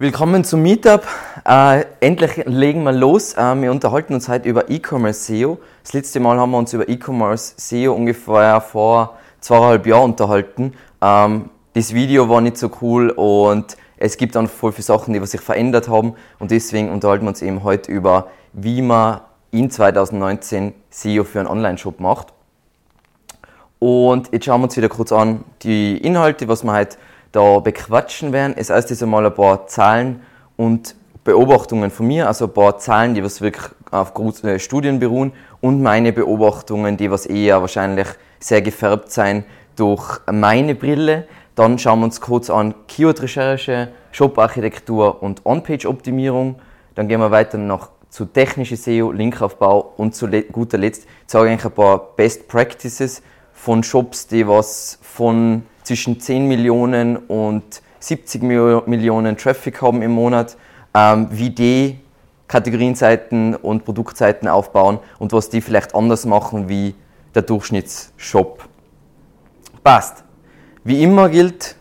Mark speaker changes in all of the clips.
Speaker 1: Willkommen zum Meetup. Äh, endlich legen wir los. Äh, wir unterhalten uns heute über E-Commerce SEO. Das letzte Mal haben wir uns über E-Commerce SEO ungefähr vor zweieinhalb Jahren unterhalten. Ähm, das Video war nicht so cool und es gibt dann voll viele Sachen, die sich verändert haben und deswegen unterhalten wir uns eben heute über, wie man in 2019 SEO für einen Online-Shop macht. Und jetzt schauen wir uns wieder kurz an die Inhalte, was wir heute da bequatschen werden. Es heißt jetzt einmal ein paar Zahlen und Beobachtungen von mir, also ein paar Zahlen, die was wirklich auf großen Studien beruhen und meine Beobachtungen, die was eher wahrscheinlich sehr gefärbt sein durch meine Brille. Dann schauen wir uns kurz an Keyword-Recherche, Shop-Architektur und On-Page-Optimierung. Dann gehen wir weiter noch zu technische SEO, Linkaufbau und zu guter Letzt sage ich ein paar Best Practices von Shops, die was von zwischen 10 Millionen und 70 Millionen Traffic haben im Monat, ähm, wie die Kategorienseiten und Produktseiten aufbauen und was die vielleicht anders machen wie der Durchschnittsshop. Passt. Wie immer gilt,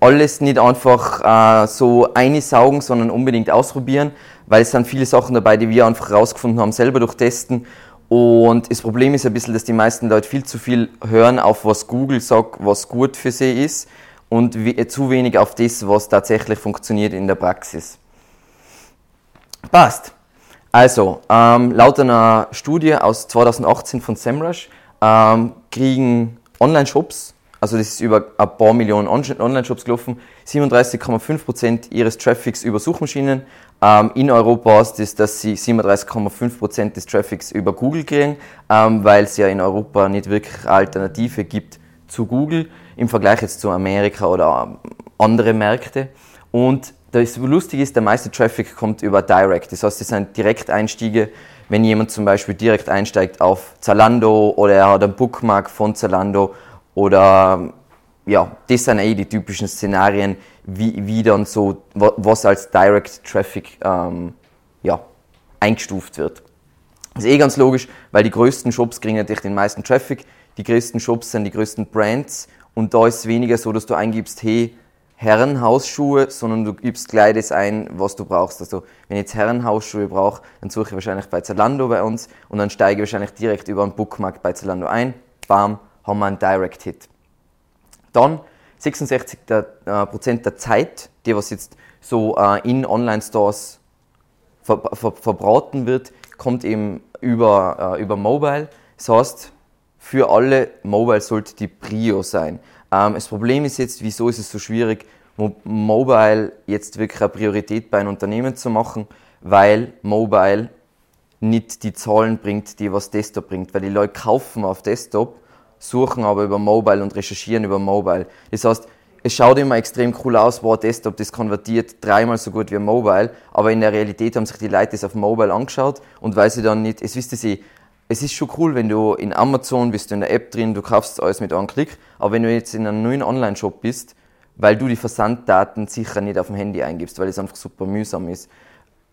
Speaker 1: alles nicht einfach äh, so einsaugen, sondern unbedingt ausprobieren, weil es sind viele Sachen dabei, die wir einfach herausgefunden haben, selber durch Testen und das Problem ist ein bisschen, dass die meisten Leute viel zu viel hören auf was Google sagt, was gut für sie ist und zu wenig auf das, was tatsächlich funktioniert in der Praxis. Passt. Also, ähm, laut einer Studie aus 2018 von SEMrush ähm, kriegen Online-Shops also das ist über ein paar Millionen Online-Shops gelaufen, 37,5% ihres Traffics über Suchmaschinen. Ähm, in Europa ist das, dass sie 37,5% des Traffics über Google kriegen, ähm, weil es ja in Europa nicht wirklich Alternative gibt zu Google im Vergleich jetzt zu Amerika oder andere Märkte. Und das Lustige ist, der meiste Traffic kommt über Direct. Das heißt, das sind Direkteinstiege. Wenn jemand zum Beispiel direkt einsteigt auf Zalando oder er hat einen Bookmark von Zalando oder ja, das sind eh die typischen Szenarien, wie, wie dann so, was als Direct Traffic ähm, ja, eingestuft wird. Das ist eh ganz logisch, weil die größten Shops kriegen natürlich den meisten Traffic. Die größten Shops sind die größten Brands und da ist es weniger so, dass du eingibst, hey, Herrenhausschuhe, sondern du gibst gleich das ein, was du brauchst. Also, wenn ich jetzt Herrenhausschuhe brauche, dann suche ich wahrscheinlich bei Zalando bei uns und dann steige ich wahrscheinlich direkt über einen Bookmark bei Zalando ein. Bam, haben wir einen Direct Hit. Dann 66 der, äh, Prozent der Zeit, die was jetzt so äh, in Online-Stores ver, ver, verbraten wird, kommt eben über, äh, über Mobile. Das heißt, für alle Mobile sollte die Prio sein. Ähm, das Problem ist jetzt, wieso ist es so schwierig, Mobile jetzt wirklich eine Priorität bei einem Unternehmen zu machen, weil Mobile nicht die Zahlen bringt, die was Desktop bringt, weil die Leute kaufen auf Desktop suchen aber über Mobile und recherchieren über Mobile. Das heißt, es schaut immer extrem cool aus, wow, Desktop, das konvertiert dreimal so gut wie Mobile, aber in der Realität haben sich die Leute das auf Mobile angeschaut und weil sie dann nicht, es wisst ihr, es ist schon cool, wenn du in Amazon bist, du in der App drin, du kaufst alles mit einem Klick, aber wenn du jetzt in einem neuen Online-Shop bist, weil du die Versanddaten sicher nicht auf dem Handy eingibst, weil es einfach super mühsam ist,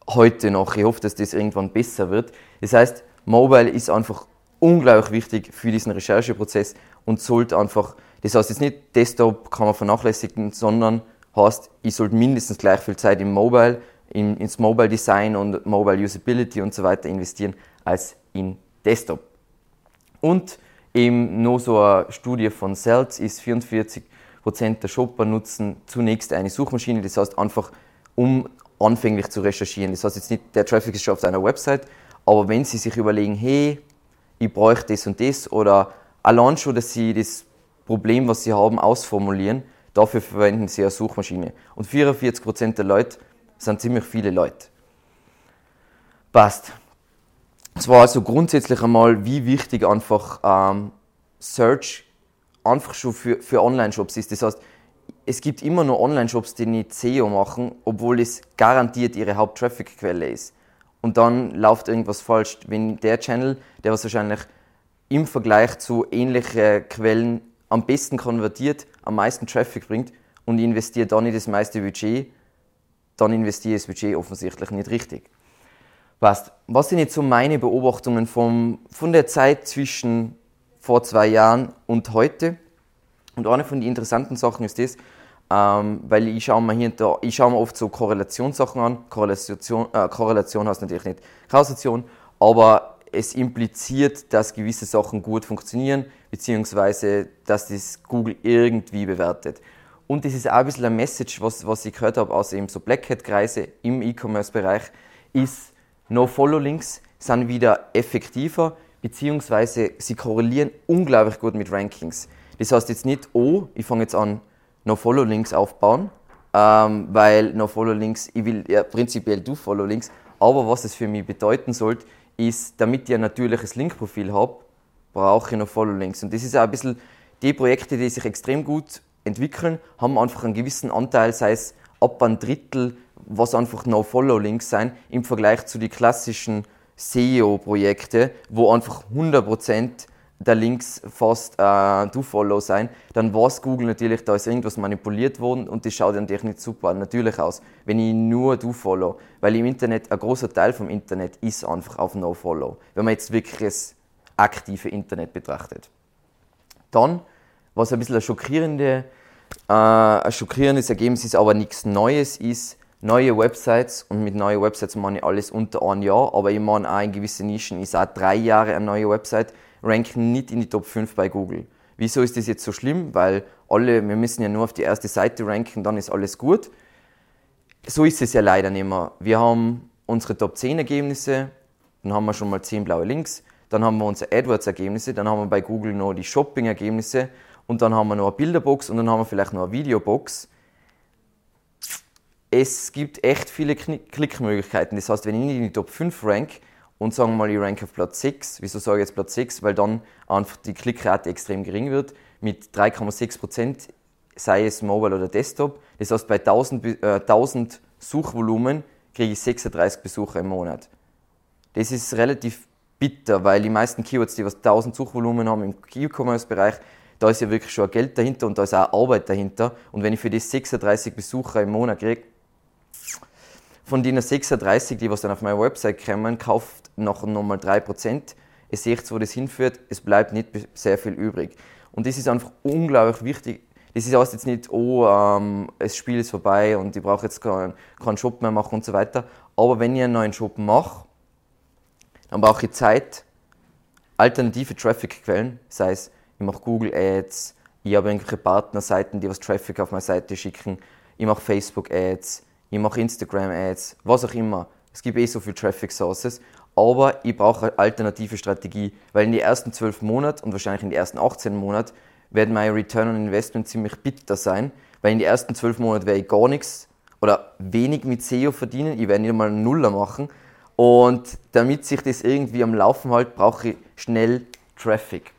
Speaker 1: heute noch, ich hoffe, dass das irgendwann besser wird. Das heißt, Mobile ist einfach unglaublich wichtig für diesen Rechercheprozess und sollte einfach, das heißt jetzt nicht Desktop kann man vernachlässigen, sondern heißt, ich sollte mindestens gleich viel Zeit im Mobile, in, ins Mobile Design und Mobile Usability und so weiter investieren als in Desktop. Und eben noch so eine Studie von Cells ist 44% der Shopper nutzen zunächst eine Suchmaschine, das heißt einfach, um anfänglich zu recherchieren. Das heißt jetzt nicht, der Traffic ist schon auf deiner Website, aber wenn Sie sich überlegen, hey, ich bräuchte das und das oder allein schon, dass sie das Problem, was sie haben, ausformulieren, dafür verwenden sie eine Suchmaschine. Und 44% der Leute sind ziemlich viele Leute. Passt. Es war also grundsätzlich einmal, wie wichtig einfach ähm, Search einfach schon für, für Online-Shops ist. Das heißt, es gibt immer noch Online-Shops, die nicht SEO machen, obwohl es garantiert ihre Haupt-Traffic-Quelle ist und dann läuft irgendwas falsch. Wenn der Channel, der was wahrscheinlich im Vergleich zu ähnlichen Quellen am besten konvertiert, am meisten Traffic bringt und ich investiere da nicht das meiste Budget, dann investiere ich das Budget offensichtlich nicht richtig. Passt. Was sind jetzt so meine Beobachtungen vom, von der Zeit zwischen vor zwei Jahren und heute? Und eine von den interessanten Sachen ist das, ähm, weil ich schaue mir hier und da, ich schaue mir oft so Korrelationssachen an. Korrelation, äh, Korrelation heißt natürlich nicht Kausation, aber es impliziert, dass gewisse Sachen gut funktionieren, beziehungsweise dass das Google irgendwie bewertet. Und das ist auch ein bisschen ein Message, was, was ich gehört habe aus eben so Black Hat-Kreise im E-Commerce-Bereich, ist, No-Follow-Links sind wieder effektiver, beziehungsweise sie korrelieren unglaublich gut mit Rankings. Das heißt jetzt nicht, oh, ich fange jetzt an, No-Follow-Links aufbauen, ähm, weil No-Follow-Links, ich will ja prinzipiell Do-Follow-Links, aber was es für mich bedeuten sollte, ist, damit ich ein natürliches Linkprofil habe, brauche ich No-Follow-Links. Und das ist auch ein bisschen die Projekte, die sich extrem gut entwickeln, haben einfach einen gewissen Anteil, sei es ab ein Drittel, was einfach No-Follow-Links sein, im Vergleich zu den klassischen SEO-Projekte, wo einfach 100% der Links fast äh, Do-Follow sein, dann weiß Google natürlich, da ist irgendwas manipuliert worden und das schaut natürlich nicht super natürlich aus, wenn ich nur Do-Follow, weil im Internet, ein großer Teil vom Internet ist einfach auf No-Follow, wenn man jetzt wirklich das aktive Internet betrachtet. Dann, was ein bisschen ein, schockierende, äh, ein schockierendes Ergebnis ist, aber nichts Neues ist, neue Websites und mit neuen Websites meine ich alles unter ein Jahr, aber ich meine auch in gewissen Nischen ist auch drei Jahre eine neue Website, ranken nicht in die Top 5 bei Google. Wieso ist das jetzt so schlimm? Weil alle, wir müssen ja nur auf die erste Seite ranken, dann ist alles gut. So ist es ja leider nicht mehr. Wir haben unsere Top 10 Ergebnisse, dann haben wir schon mal 10 blaue Links, dann haben wir unsere AdWords-Ergebnisse, dann haben wir bei Google noch die Shopping-Ergebnisse und dann haben wir noch eine Bilderbox und dann haben wir vielleicht noch eine Videobox. Es gibt echt viele Klickmöglichkeiten. Das heißt, wenn ich in die Top 5 rank, und sagen mal, ich rank auf Platz 6. Wieso sage ich jetzt Platz 6? Weil dann einfach die Klickrate extrem gering wird. Mit 3,6%, sei es Mobile oder Desktop. Das heißt, bei 1000, äh, 1000 Suchvolumen kriege ich 36 Besucher im Monat. Das ist relativ bitter, weil die meisten Keywords, die was 1000 Suchvolumen haben im E-Commerce-Bereich, da ist ja wirklich schon Geld dahinter und da ist auch Arbeit dahinter. Und wenn ich für die 36 Besucher im Monat kriege, von den 36, die was dann auf meiner Website kommen, kauft noch nochmal 3%. Ihr seht, wo das hinführt, es bleibt nicht sehr viel übrig. Und das ist einfach unglaublich wichtig. Das heißt jetzt nicht, oh, ähm, das Spiel ist vorbei und ich brauche jetzt keinen, keinen Shop mehr machen und so weiter. Aber wenn ich einen neuen Shop mache, dann brauche ich Zeit, alternative Traffic-Quellen, sei es, ich mache Google Ads, ich habe irgendwelche Partnerseiten, die was Traffic auf meine Seite schicken, ich mache Facebook Ads, ich mache Instagram Ads, was auch immer. Es gibt eh so viele Traffic Sources aber ich brauche eine alternative Strategie, weil in den ersten zwölf Monaten und wahrscheinlich in den ersten 18 Monaten werden meine Return on Investment ziemlich bitter sein, weil in den ersten zwölf Monaten werde ich gar nichts oder wenig mit SEO verdienen, ich werde nicht einmal einen Nuller machen und damit sich das irgendwie am Laufen hält, brauche ich schnell Traffic.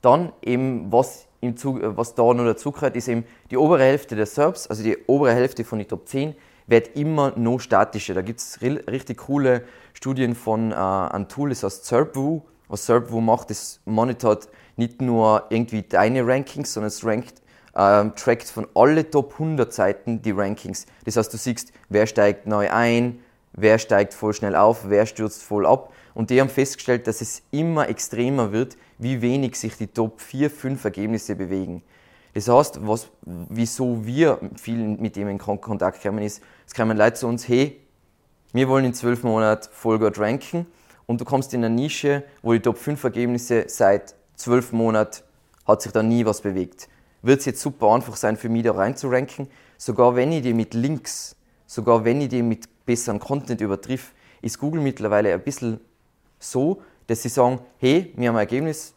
Speaker 1: Dann eben, was, im Zug, was da noch dazu gehört, ist eben die obere Hälfte der SERPs, also die obere Hälfte von den Top 10, wird immer noch statischer. Da gibt es richtig coole Studien von äh, einem Tool, das heißt SERPWoo. Was SERPWoo macht, das monitort nicht nur irgendwie deine Rankings, sondern es rankt, äh, trackt von alle Top 100 Seiten die Rankings. Das heißt, du siehst, wer steigt neu ein, wer steigt voll schnell auf, wer stürzt voll ab. Und die haben festgestellt, dass es immer extremer wird, wie wenig sich die Top 4, 5 Ergebnisse bewegen. Das heißt, was, wieso wir viel mit dem in Kontakt kommen, ist, es kommen Leute zu uns, hey, wir wollen in zwölf Monaten voll gut ranken und du kommst in eine Nische, wo die Top 5 Ergebnisse seit zwölf Monaten hat sich da nie was bewegt. Wird es jetzt super einfach sein für mich da rein zu ranken, sogar wenn ich die mit Links, sogar wenn ich die mit besseren Content übertriff, ist Google mittlerweile ein bisschen so, dass sie sagen, hey, wir haben ein Ergebnis,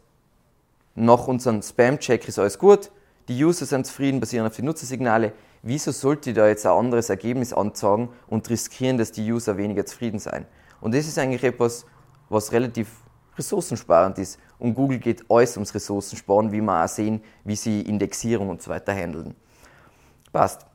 Speaker 1: nach unserem Spam-Check ist alles gut, die User sind zufrieden, basieren auf die Nutzersignale. Wieso sollte ich da jetzt ein anderes Ergebnis anzeigen und riskieren, dass die User weniger zufrieden sein? Und das ist eigentlich etwas, was relativ ressourcensparend ist. Und Google geht alles ums Ressourcensparen, wie wir auch sehen, wie sie Indexierung und so weiter handeln. Passt.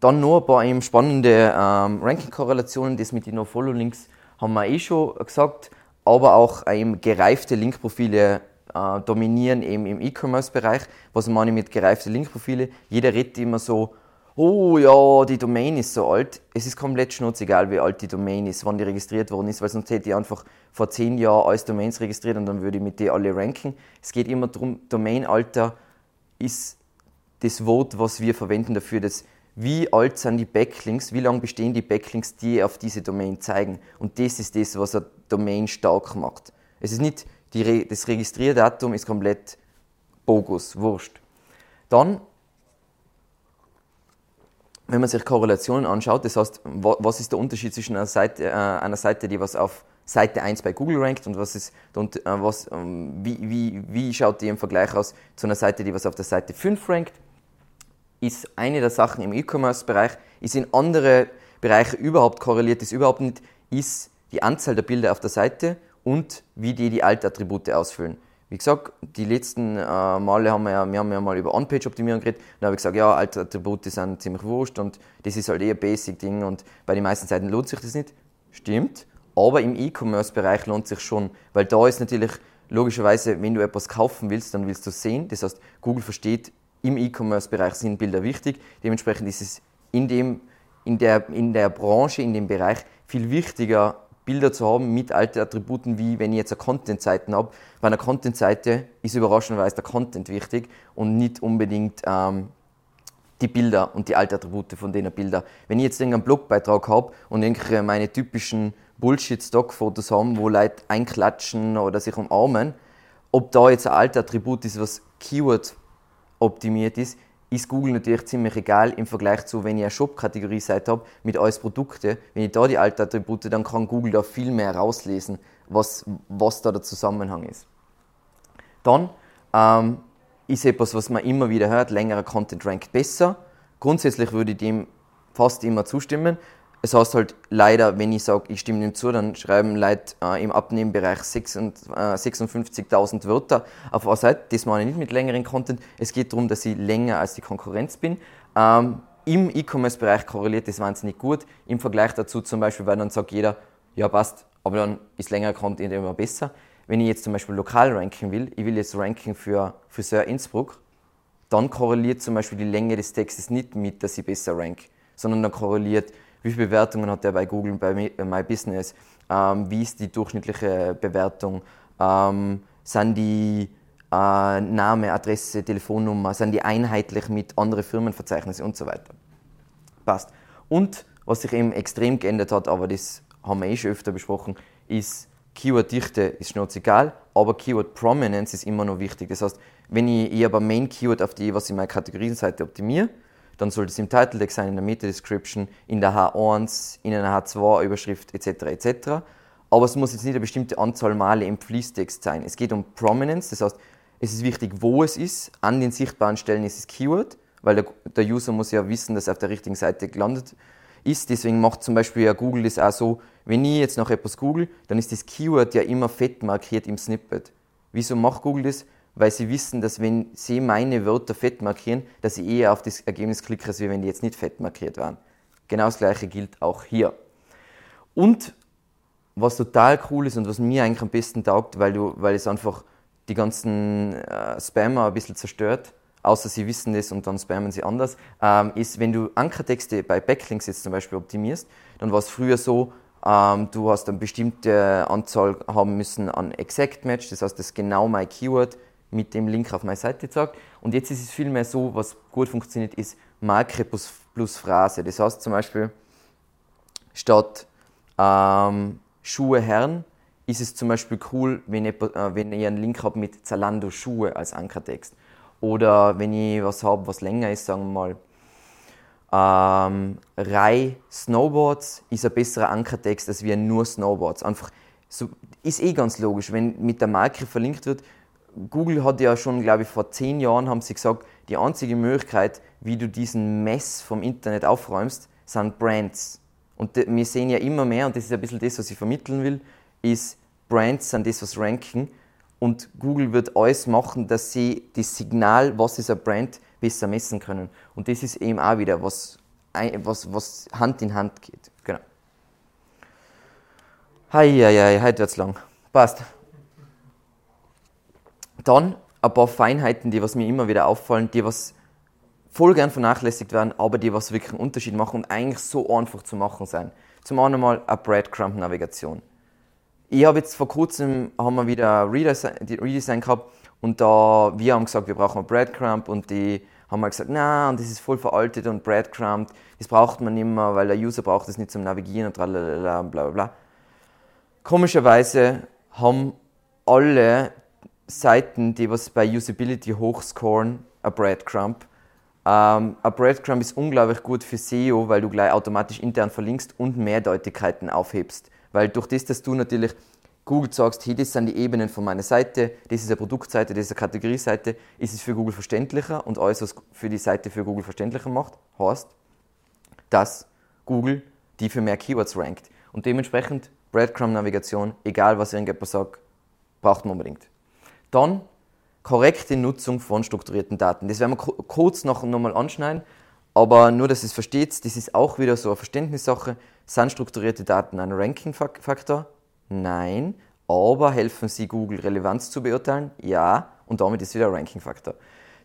Speaker 1: Dann noch ein paar eben spannende ähm, Ranking-Korrelationen. Das mit den No-Follow-Links haben wir eh schon gesagt, aber auch eben gereifte Linkprofile äh, dominieren eben im E-Commerce-Bereich. Was meine ich mit gereifte Linkprofile? Jeder redet immer so, oh ja, die Domain ist so alt. Es ist komplett schnurzegal, wie alt die Domain ist, wann die registriert worden ist, weil sonst hätte ich einfach vor zehn Jahren alles Domains registriert und dann würde ich mit denen alle ranken. Es geht immer darum, Domainalter ist das Wort, was wir verwenden dafür, dass wie alt sind die Backlinks, wie lange bestehen die Backlinks, die auf diese Domain zeigen. Und das ist das, was eine Domain stark macht. Es ist nicht, die, das Registrierdatum ist komplett bogus, wurscht. Dann, wenn man sich Korrelationen anschaut, das heißt, was ist der Unterschied zwischen einer Seite, äh, einer Seite die was auf Seite 1 bei Google rankt und was ist, äh, was, ähm, wie, wie, wie schaut die im Vergleich aus zu einer Seite, die was auf der Seite 5 rankt? Ist eine der Sachen im E-Commerce-Bereich, ist in andere Bereiche überhaupt korreliert, ist überhaupt nicht, ist die Anzahl der Bilder auf der Seite und wie die die Altattribute ausfüllen. Wie gesagt, die letzten äh, Male haben wir ja, wir haben ja mal über On-Page-Optimierung geredet. Da habe ich gesagt, ja, Altattribute sind ziemlich wurscht und das ist halt eher Basic-Ding und bei den meisten Seiten lohnt sich das nicht. Stimmt, aber im E-Commerce-Bereich lohnt sich schon, weil da ist natürlich logischerweise, wenn du etwas kaufen willst, dann willst du sehen. Das heißt, Google versteht, im E-Commerce-Bereich sind Bilder wichtig. Dementsprechend ist es in, dem, in, der, in der Branche, in dem Bereich viel wichtiger, Bilder zu haben mit alten Attributen, wie wenn ich jetzt eine Content-Seite habe. Bei einer Content-Seite ist überraschenderweise der Content wichtig und nicht unbedingt ähm, die Bilder und die alten Attribute von den Bildern. Wenn ich jetzt einen Blogbeitrag habe und irgendwelche meine typischen Bullshit-Stock-Fotos haben, wo Leute einklatschen oder sich umarmen, ob da jetzt ein alter Attribut ist, was Keyword optimiert ist, ist Google natürlich ziemlich egal im Vergleich zu, wenn ich eine Shop-Kategorie-Seite habe mit alles Produkte. Wenn ich da die alten Attribute, dann kann Google da viel mehr rauslesen, was, was da der Zusammenhang ist. Dann ähm, ist etwas, was man immer wieder hört, längerer Content rankt besser. Grundsätzlich würde ich dem fast immer zustimmen es heißt halt leider, wenn ich sage, ich stimme dem zu, dann schreiben Leute äh, im Abnehmbereich 56.000 äh, Wörter auf einer Seite. Das meine ich nicht mit längeren Content. Es geht darum, dass ich länger als die Konkurrenz bin. Ähm, Im E-Commerce-Bereich korreliert das wahnsinnig gut. Im Vergleich dazu zum Beispiel, weil dann sagt jeder, ja passt, aber dann ist längerer Content immer besser. Wenn ich jetzt zum Beispiel lokal ranken will, ich will jetzt ranken für Friseur Innsbruck, dann korreliert zum Beispiel die Länge des Textes nicht mit, dass ich besser rank, sondern dann korreliert wie viele Bewertungen hat er bei Google, bei My Business, ähm, wie ist die durchschnittliche Bewertung, ähm, sind die äh, Name, Adresse, Telefonnummer, sind die einheitlich mit anderen Firmenverzeichnissen und so weiter. Passt. Und was sich eben extrem geändert hat, aber das haben wir eh schon öfter besprochen, ist Keyword-Dichte ist egal, aber Keyword-Prominence ist immer noch wichtig. Das heißt, wenn ich, ich aber Main-Keyword auf die, was ich meine Kategorienseite optimiere, dann sollte es im Title Tag sein, in der Meta-Description, in der H1, in einer H2-Überschrift etc. etc. Aber es muss jetzt nicht eine bestimmte Anzahl Male im Fließtext sein. Es geht um Prominence, das heißt, es ist wichtig, wo es ist. An den sichtbaren Stellen ist es Keyword, weil der, der User muss ja wissen, dass er auf der richtigen Seite gelandet ist. Deswegen macht zum Beispiel ja Google das auch so, wenn ich jetzt nach etwas google, dann ist das Keyword ja immer fett markiert im Snippet. Wieso macht Google das? Weil sie wissen, dass wenn sie meine Wörter fett markieren, dass ich eher auf das Ergebnis klicke, als wenn die jetzt nicht fett markiert waren. Genau das gleiche gilt auch hier. Und was total cool ist und was mir eigentlich am besten taugt, weil, du, weil es einfach die ganzen äh, Spammer ein bisschen zerstört, außer sie wissen das und dann spammen sie anders, ähm, ist, wenn du Ankertexte bei Backlinks jetzt zum Beispiel optimierst, dann war es früher so, ähm, du hast eine bestimmte Anzahl haben müssen an Exact Match, das heißt, das ist genau mein Keyword, mit dem Link auf meine Seite zeigt. Und jetzt ist es vielmehr so, was gut funktioniert, ist Marke plus, plus Phrase. Das heißt zum Beispiel, statt ähm, Schuhe Herren, ist es zum Beispiel cool, wenn ich, äh, wenn ich einen Link habe mit Zalando Schuhe als Ankertext. Oder wenn ich was habe, was länger ist, sagen wir mal, ähm, Rai Snowboards ist ein besserer Ankertext als wie nur Snowboards. Einfach so, ist eh ganz logisch, wenn mit der Marke verlinkt wird, Google hat ja schon, glaube ich, vor zehn Jahren haben sie gesagt, die einzige Möglichkeit, wie du diesen Mess vom Internet aufräumst, sind Brands. Und wir sehen ja immer mehr, und das ist ein bisschen das, was ich vermitteln will, ist, Brands sind das, was ranken. Und Google wird alles machen, dass sie das Signal, was ist ein Brand, besser messen können. Und das ist eben auch wieder was, was, was Hand in Hand geht. Genau. Hei, hei, hei, heute wird's lang. Passt. Dann ein paar Feinheiten, die was mir immer wieder auffallen, die was voll gern vernachlässigt werden, aber die was wirklich einen Unterschied machen und eigentlich so einfach zu machen sein. Zum einen mal eine Breadcrumb-Navigation. Ich habe jetzt vor kurzem haben wir wieder Redesign, Redesign gehabt und da wir haben gesagt, wir brauchen Breadcrumb und die haben wir gesagt, na, und das ist voll veraltet und breadcrumbed, das braucht man nicht mehr, weil der User braucht das nicht zum Navigieren und bla bla bla. Komischerweise haben alle Seiten, die was bei Usability hochscoren, ein Breadcrumb. Ähm, ein Breadcrumb ist unglaublich gut für SEO, weil du gleich automatisch intern verlinkst und Mehrdeutigkeiten aufhebst. Weil durch das, dass du natürlich Google sagst, hey, das sind die Ebenen von meiner Seite, das ist eine Produktseite, das ist eine Kategorieseite, ist es für Google verständlicher und alles, was für die Seite für Google verständlicher macht, heißt, dass Google die für mehr Keywords rankt. Und dementsprechend Breadcrumb-Navigation, egal was irgendjemand sagt, braucht man unbedingt. Dann korrekte Nutzung von strukturierten Daten. Das werden wir kurz noch nochmal anschneiden, aber nur, dass ihr es versteht, das ist auch wieder so eine Verständnissache. Sind strukturierte Daten ein Ranking-Faktor? Nein. Aber helfen sie Google Relevanz zu beurteilen? Ja. Und damit ist wieder ein Ranking-Faktor.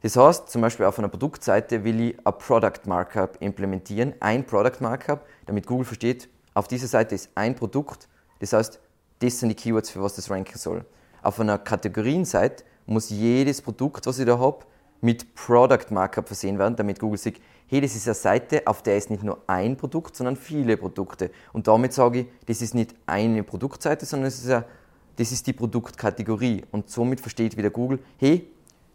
Speaker 1: Das heißt, zum Beispiel auf einer Produktseite will ich ein Product Markup implementieren, ein Product Markup, damit Google versteht, auf dieser Seite ist ein Produkt, das heißt, das sind die Keywords, für was das ranken soll. Auf einer Kategorienseite muss jedes Produkt, was ich da habe, mit Product Markup versehen werden, damit Google sieht, hey, das ist eine Seite, auf der ist nicht nur ein Produkt, sondern viele Produkte. Und damit sage ich, das ist nicht eine Produktseite, sondern das ist, eine, das ist die Produktkategorie. Und somit versteht wieder Google, hey,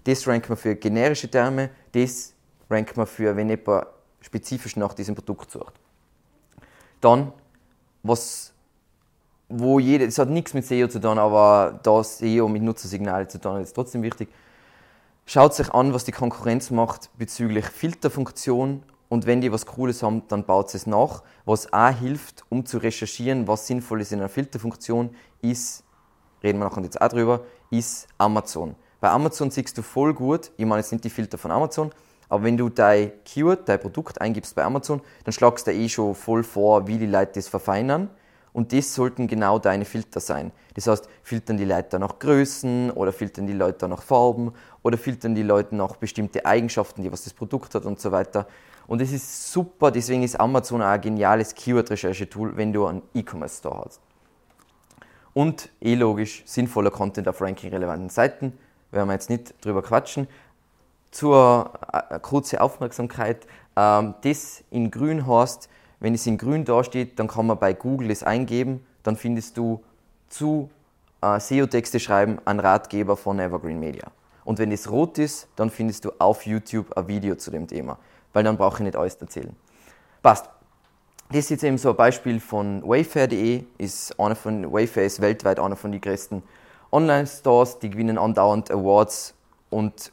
Speaker 1: das rankt man für generische Terme, das rankt man für, wenn jemand spezifisch nach diesem Produkt sucht. Dann, was, wo jeder, das hat nichts mit SEO zu tun, aber da SEO mit Nutzersignalen zu tun, ist trotzdem wichtig Schaut sich an, was die Konkurrenz macht bezüglich Filterfunktion und wenn die was Cooles haben, dann baut es nach. Was auch hilft, um zu recherchieren, was sinnvoll ist in einer Filterfunktion, ist, reden wir nachher jetzt auch drüber, ist Amazon. Bei Amazon siehst du voll gut, ich meine jetzt nicht die Filter von Amazon, aber wenn du dein Keyword, dein Produkt eingibst bei Amazon, dann schlagst du eh schon voll vor, wie die Leute das verfeinern. Und das sollten genau deine Filter sein. Das heißt, filtern die Leute nach Größen oder filtern die Leute nach Farben oder filtern die Leute nach bestimmte Eigenschaften, die was das Produkt hat und so weiter. Und das ist super, deswegen ist Amazon auch ein geniales Keyword-Recherche-Tool, wenn du einen E-Commerce-Store hast. Und eh logisch, sinnvoller Content auf ranking-relevanten Seiten, werden wir jetzt nicht drüber quatschen. Zur äh, kurze Aufmerksamkeit, ähm, das in grün heißt, wenn es in grün dasteht, dann kann man bei Google es eingeben, dann findest du zu äh, SEO-Texte schreiben einen Ratgeber von Evergreen Media. Und wenn es rot ist, dann findest du auf YouTube ein Video zu dem Thema, weil dann brauche ich nicht alles erzählen. Passt. Das ist jetzt eben so ein Beispiel von Wayfair.de. Ist einer von, Wayfair ist weltweit einer von den größten Online-Stores, die gewinnen andauernd Awards und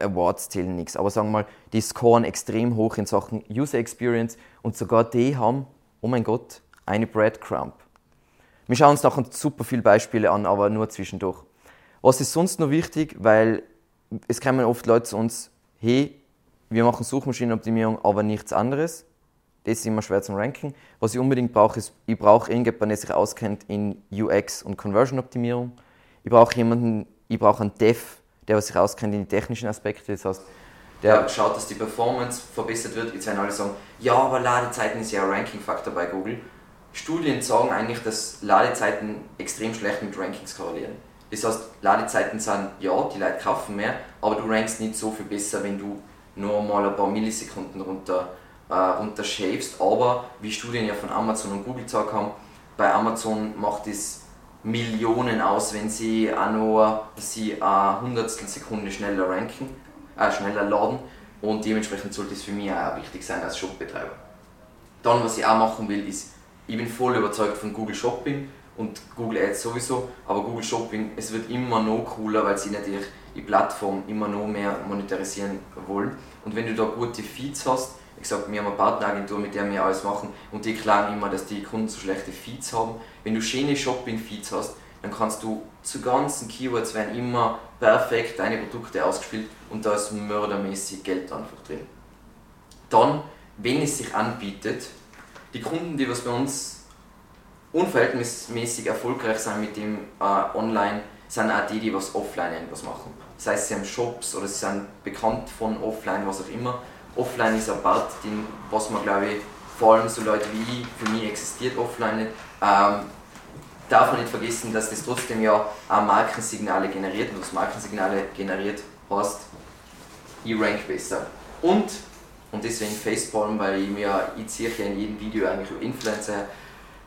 Speaker 1: Awards zählen nichts, aber sagen wir mal, die scoren extrem hoch in Sachen User Experience und sogar die haben, oh mein Gott, eine Breadcrumb. Wir schauen uns nachher super viele Beispiele an, aber nur zwischendurch. Was ist sonst noch wichtig, weil es kommen oft Leute zu uns, hey, wir machen Suchmaschinenoptimierung, aber nichts anderes. Das ist immer schwer zum Ranken. Was ich unbedingt brauche, ist, ich brauche irgendjemanden, der sich auskennt in UX und Conversion-Optimierung. Ich brauche jemanden, ich brauche einen Dev, der sich auskennt in die technischen Aspekte. Das heißt, der schaut, dass die Performance verbessert wird. Jetzt werden alle sagen, ja, aber Ladezeiten ist ja ein Ranking-Faktor bei Google. Studien sagen eigentlich, dass Ladezeiten extrem schlecht mit Rankings korrelieren. Das heißt, Ladezeiten sind, ja, die Leute kaufen mehr, aber du rankst nicht so viel besser, wenn du nur mal ein paar Millisekunden runter, äh, runter shavest. Aber wie Studien ja von Amazon und Google gesagt haben, bei Amazon macht es Millionen aus, wenn sie auch nur sie eine Hundertstel Sekunde schneller ranken, äh, schneller laden und dementsprechend sollte es für mich auch wichtig sein als Shopbetreiber. Dann, was ich auch machen will, ist, ich bin voll überzeugt von Google Shopping und Google Ads sowieso, aber Google Shopping, es wird immer noch cooler, weil sie natürlich die Plattform immer noch mehr monetarisieren wollen. Und wenn du da gute Feeds hast, ich sage, wir haben eine Partneragentur, mit der wir alles machen und die klagen immer, dass die Kunden so schlechte Feeds haben. Wenn du schöne Shopping-Feeds hast, dann kannst du zu ganzen Keywords werden immer perfekt deine Produkte ausgespielt und da ist mördermäßig Geld einfach drin. Dann, wenn es sich anbietet, die Kunden, die was bei uns unverhältnismäßig erfolgreich sind mit dem äh, Online, sind auch die, die was offline etwas machen. Das heißt, sie haben Shops oder sie sind bekannt von offline, was auch immer offline ist ein Part, den, was man glaube ich, vor allem so Leute wie ich, für mich existiert offline nicht, ähm, darf man nicht vergessen, dass das trotzdem ja auch Markensignale generiert und was Markensignale generiert heißt, ich rank besser. Und, und deswegen Facepalm, weil ich mir, ich ziehe ja in jedem Video eigentlich über Influencer,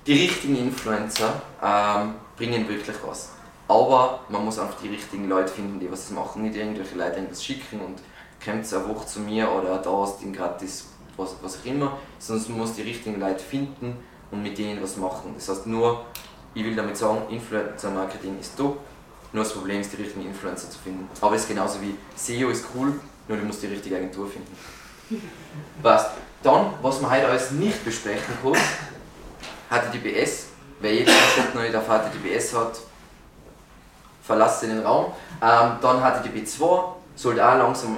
Speaker 1: die richtigen Influencer ähm, bringen wirklich was. Aber man muss einfach die richtigen Leute finden, die was machen. Nicht irgendwelche Leute irgendwas schicken und kommt eine Woche zu mir oder da hast du gratis was, was auch immer, sondern man muss die richtigen Leute finden und mit denen was machen. Das heißt nur, ich will damit sagen, Influencer Marketing ist top, nur das Problem ist, die richtigen Influencer zu finden. Aber es ist genauso wie SEO ist cool, nur du musst die richtige Agentur finden. Passt. Dann, was wir heute alles nicht besprechen können, HTTPS. Wer jetzt Shop noch nicht auf HTTPS hat, verlasst den Raum. Ähm, dann HTTP 2 sollte auch langsam,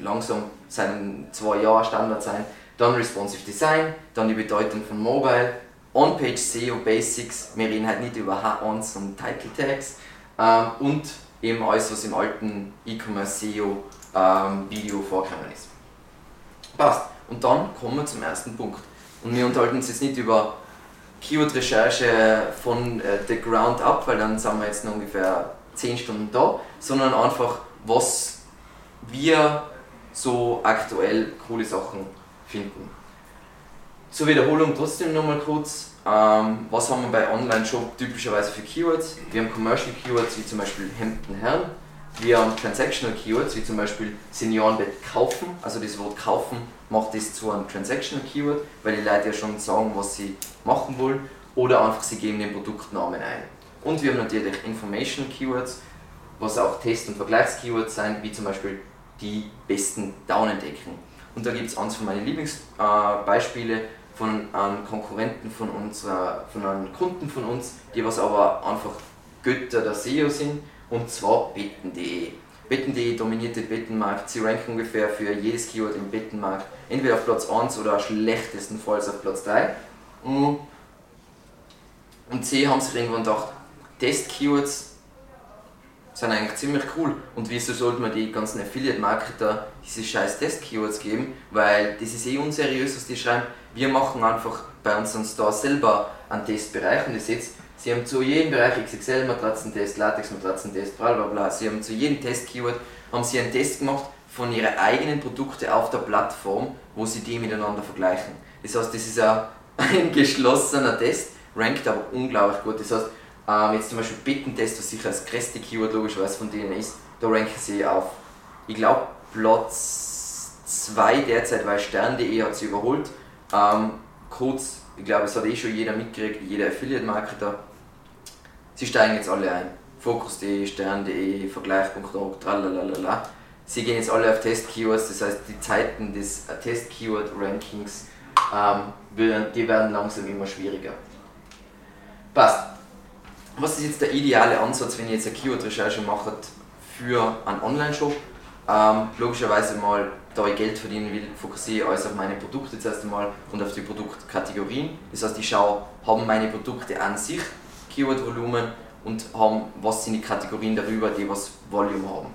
Speaker 1: langsam sein zwei Jahre Standard sein. Dann Responsive Design, dann die Bedeutung von Mobile, On-Page SEO Basics, wir reden halt nicht über H1 und Title Tags ähm, und eben alles, was im alten E-Commerce SEO ähm, Video vorgekommen ist. Passt. Und dann kommen wir zum ersten Punkt. Und wir unterhalten uns jetzt nicht über Keyword-Recherche von äh, the ground up, weil dann sind wir jetzt noch ungefähr 10 Stunden da, sondern einfach, was wir so aktuell coole Sachen finden. Zur Wiederholung trotzdem nochmal kurz, ähm, was haben wir bei Online-Shop typischerweise für Keywords? Wir haben Commercial Keywords wie zum Beispiel Hemden Herren, wir haben Transactional Keywords wie zum Beispiel Seniorenbett kaufen, also das Wort kaufen macht das zu einem Transactional Keyword, weil die Leute ja schon sagen, was sie machen wollen, oder einfach sie geben den Produktnamen ein. Und wir haben natürlich Informational Keywords, was auch Test- und Vergleichskeywords sind, wie zum Beispiel die besten Daunendecken. Und da gibt es eins von meinen Lieblingsbeispiele von einem Konkurrenten von, unserer, von einem Kunden von uns, die was aber einfach Götter der SEO sind, und zwar betten.de. Betten.de dominiert den Bettenmarkt, sie ranken ungefähr für jedes Keyword im Bettenmarkt, entweder auf Platz 1 oder schlechtestenfalls auf Platz 3. Und sie haben sich irgendwann gedacht, Test-Keywords sind eigentlich ziemlich cool. Und wieso sollte man die ganzen Affiliate-Marketer diese scheiß Test-Keywords geben? Weil das ist eh unseriös, was die schreiben. Wir machen einfach bei unseren Stores selber einen Testbereich und ihr seht, sie haben zu jedem Bereich XXL-Matratzentest, Latex-Matratzentest, bla bla bla. Sie haben zu jedem Test-Keyword haben sie einen Test gemacht von ihren eigenen Produkten auf der Plattform, wo sie die miteinander vergleichen. Das heißt, das ist ein geschlossener Test, rankt aber unglaublich gut. Das heißt, ähm, jetzt zum Beispiel Bittentest, was sicher das größte Keyword logischerweise von denen ist, da ranken sie auf, ich glaube, Platz 2 derzeit, weil Stern.de hat sie überholt. Ähm, kurz, ich glaube, es hat eh schon jeder mitgekriegt, jeder Affiliate-Marketer. Sie steigen jetzt alle ein. Focus.de, Stern.de, Vergleich.org, tralalala. Sie gehen jetzt alle auf Test-Keywords, das heißt, die Zeiten des Test-Keyword-Rankings, ähm, werden langsam immer schwieriger. Passt was ist jetzt der ideale Ansatz, wenn ihr jetzt eine Keyword-Recherche macht für einen Online-Shop? Ähm, logischerweise mal, da ich Geld verdienen will, fokussiere ich alles auf meine Produkte zuerst einmal und auf die Produktkategorien. Das heißt, ich schaue, haben meine Produkte an sich Keyword-Volumen und haben, was sind die Kategorien darüber, die was Volume haben.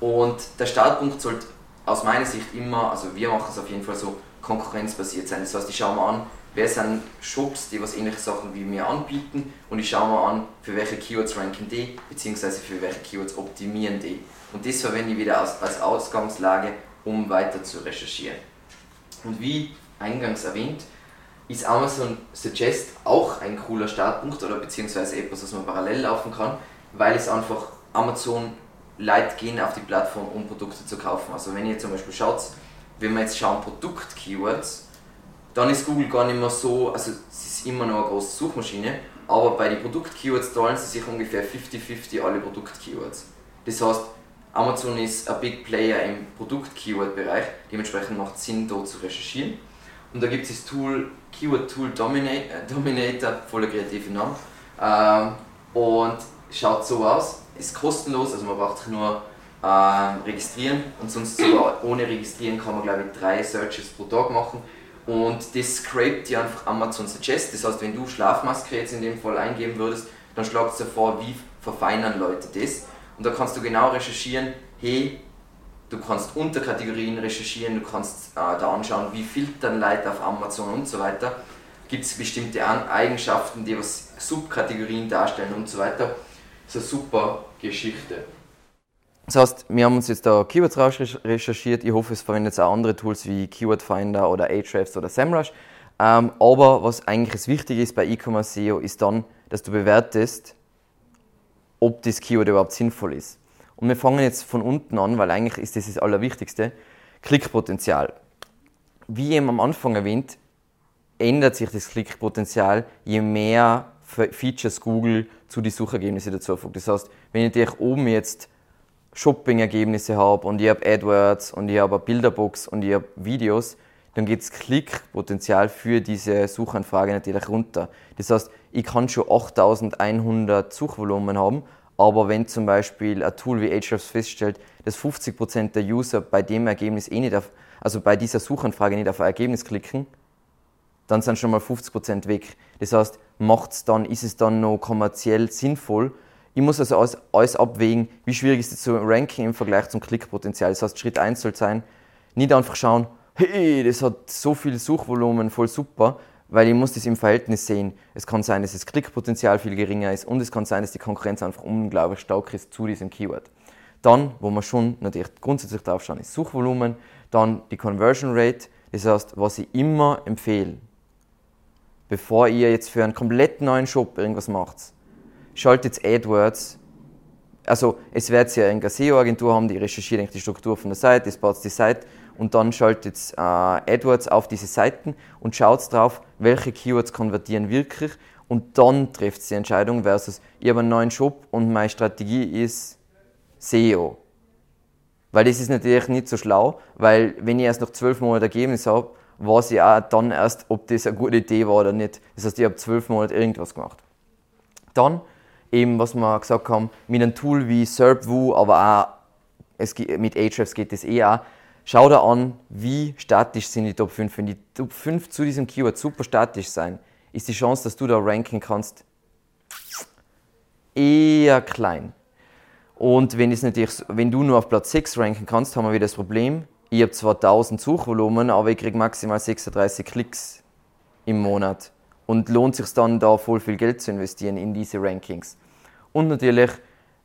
Speaker 1: Und der Startpunkt sollte aus meiner Sicht immer, also wir machen es auf jeden Fall so, konkurrenzbasiert sein. Das heißt, ich schaue mir an, wer sind Shops, die was ähnliche Sachen wie mir anbieten und ich schaue mir an, für welche Keywords ranken die, beziehungsweise für welche Keywords optimieren die. Und das verwende ich wieder als, als Ausgangslage, um weiter zu recherchieren. Und wie eingangs erwähnt, ist Amazon Suggest auch ein cooler Startpunkt oder beziehungsweise etwas, was man parallel laufen kann, weil es einfach Amazon Leute gehen auf die Plattform, um Produkte zu kaufen. Also wenn ihr zum Beispiel schaut, wenn wir jetzt schauen Produkt-Keywords, dann ist Google gar nicht mehr so, also es ist immer noch eine große Suchmaschine, aber bei den Produkt-Keywords teilen sie sich ungefähr 50-50 alle Produkt-Keywords. Das heißt, Amazon ist ein Big Player im Produkt-Keyword-Bereich, dementsprechend macht es Sinn, dort zu recherchieren. Und da gibt es das Tool Keyword Tool Dominator, äh, Dominator voller kreative Name. Ähm, und schaut so aus, ist kostenlos, also man braucht sich nur ähm, registrieren und sonst sogar ohne registrieren kann man glaube ich drei Searches pro Tag machen und das scrapt dir einfach Amazon Suggest. Das heißt, wenn du Schlafmaske jetzt in dem Fall eingeben würdest, dann schlagst du vor, wie verfeinern Leute das. Und da kannst du genau recherchieren, hey, du kannst Unterkategorien recherchieren, du kannst äh, da anschauen, wie filtern Leute auf Amazon und so weiter. Gibt es bestimmte Eigenschaften, die was Subkategorien darstellen und so weiter. Das ist eine super Geschichte. Das heißt, wir haben uns jetzt da Keywords raus recherchiert. Ich hoffe, es verwendet auch andere Tools wie Keyword Finder oder Ahrefs oder SEMrush. Ähm, aber was eigentlich das Wichtige ist bei E-Commerce SEO, ist dann, dass du bewertest, ob das Keyword überhaupt sinnvoll ist. Und wir fangen jetzt von unten an, weil eigentlich ist das das Allerwichtigste. Klickpotenzial. Wie eben am Anfang erwähnt, ändert sich das Klickpotenzial, je mehr Features Google zu den Suchergebnissen dazu fügt. Das heißt, wenn ich natürlich oben jetzt Shopping-Ergebnisse habe und ich habe AdWords und ich habe eine Bilderbox und ich habe Videos, dann geht das Klickpotenzial für diese Suchanfrage natürlich runter. Das heißt, ich kann schon 8100 Suchvolumen haben, aber wenn zum Beispiel ein Tool wie Ahrefs feststellt, dass 50% der User bei dem Ergebnis eh nicht auf, also bei dieser Suchanfrage nicht auf ein Ergebnis klicken, dann sind schon mal 50% weg. Das heißt, macht's dann, ist es dann noch kommerziell sinnvoll, ich muss also alles, alles abwägen, wie schwierig ist es zu ranken im Vergleich zum Klickpotenzial. Das heißt, Schritt 1 soll sein, nicht einfach schauen, hey, das hat so viel Suchvolumen, voll super, weil ich muss das im Verhältnis sehen. Es kann sein, dass das Klickpotenzial viel geringer ist und es kann sein, dass die Konkurrenz einfach unglaublich stark ist zu diesem Keyword. Dann, wo wir schon natürlich grundsätzlich drauf schauen, ist Suchvolumen, dann die Conversion Rate, das heißt, was ich immer empfehle, bevor ihr jetzt für einen komplett neuen Shop irgendwas macht, schaltet AdWords. Also es wird ja eine SEO-Agentur haben, die recherchiert die Struktur von der Seite, es baut die Seite und dann schaltet äh, AdWords auf diese Seiten und schaut drauf, welche Keywords konvertieren wirklich und dann trifft die Entscheidung versus ich habe einen neuen Shop und meine Strategie ist SEO. Weil das ist natürlich nicht so schlau, weil wenn ich erst nach zwölf Monaten Ergebnis habe, weiß ich auch dann erst, ob das eine gute Idee war oder nicht. Das heißt, ich habe zwölf Monate irgendwas gemacht. Dann eben, was wir gesagt haben, mit einem Tool wie SERPWoo, aber auch es, mit Ahrefs geht das eh auch. Schau dir an, wie statisch sind die Top 5. Wenn die Top 5 zu diesem Keyword super statisch sein, ist die Chance, dass du da ranken kannst, eher klein. Und wenn, natürlich, wenn du nur auf Platz 6 ranken kannst, haben wir wieder das Problem, ich habe zwar 1000 Suchvolumen, aber ich kriege maximal 36 Klicks im Monat und lohnt sich dann da voll viel Geld zu investieren in diese Rankings. Und natürlich,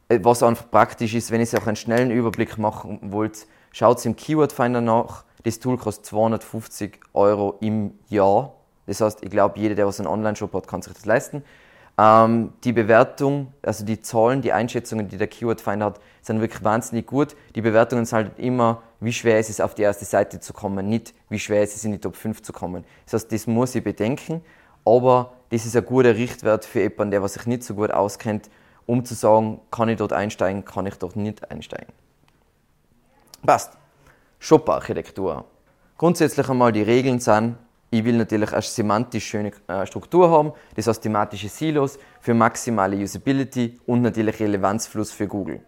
Speaker 1: äh, was einfach praktisch ist, wenn ihr auch einen schnellen Überblick machen wollt, schaut im Keyword Finder nach. Das Tool kostet 250 Euro im Jahr. Das heißt, ich glaube, jeder, der was einen Online-Shop hat, kann sich das leisten. Ähm, die Bewertung, also die Zahlen, die Einschätzungen, die der Keyword Finder hat, sind wirklich wahnsinnig gut. Die Bewertungen sind halt immer, wie schwer ist es, auf die erste Seite zu kommen, nicht wie schwer ist es, in die Top 5 zu kommen. Das heißt, das muss ich bedenken aber das ist ein guter Richtwert für jemanden, der sich nicht so gut auskennt, um zu sagen, kann ich dort einsteigen, kann ich dort nicht einsteigen. Passt. Shop-Architektur. Grundsätzlich einmal die Regeln sind, ich will natürlich eine semantisch schöne äh, Struktur haben, das heißt thematische Silos für maximale Usability und natürlich Relevanzfluss für Google.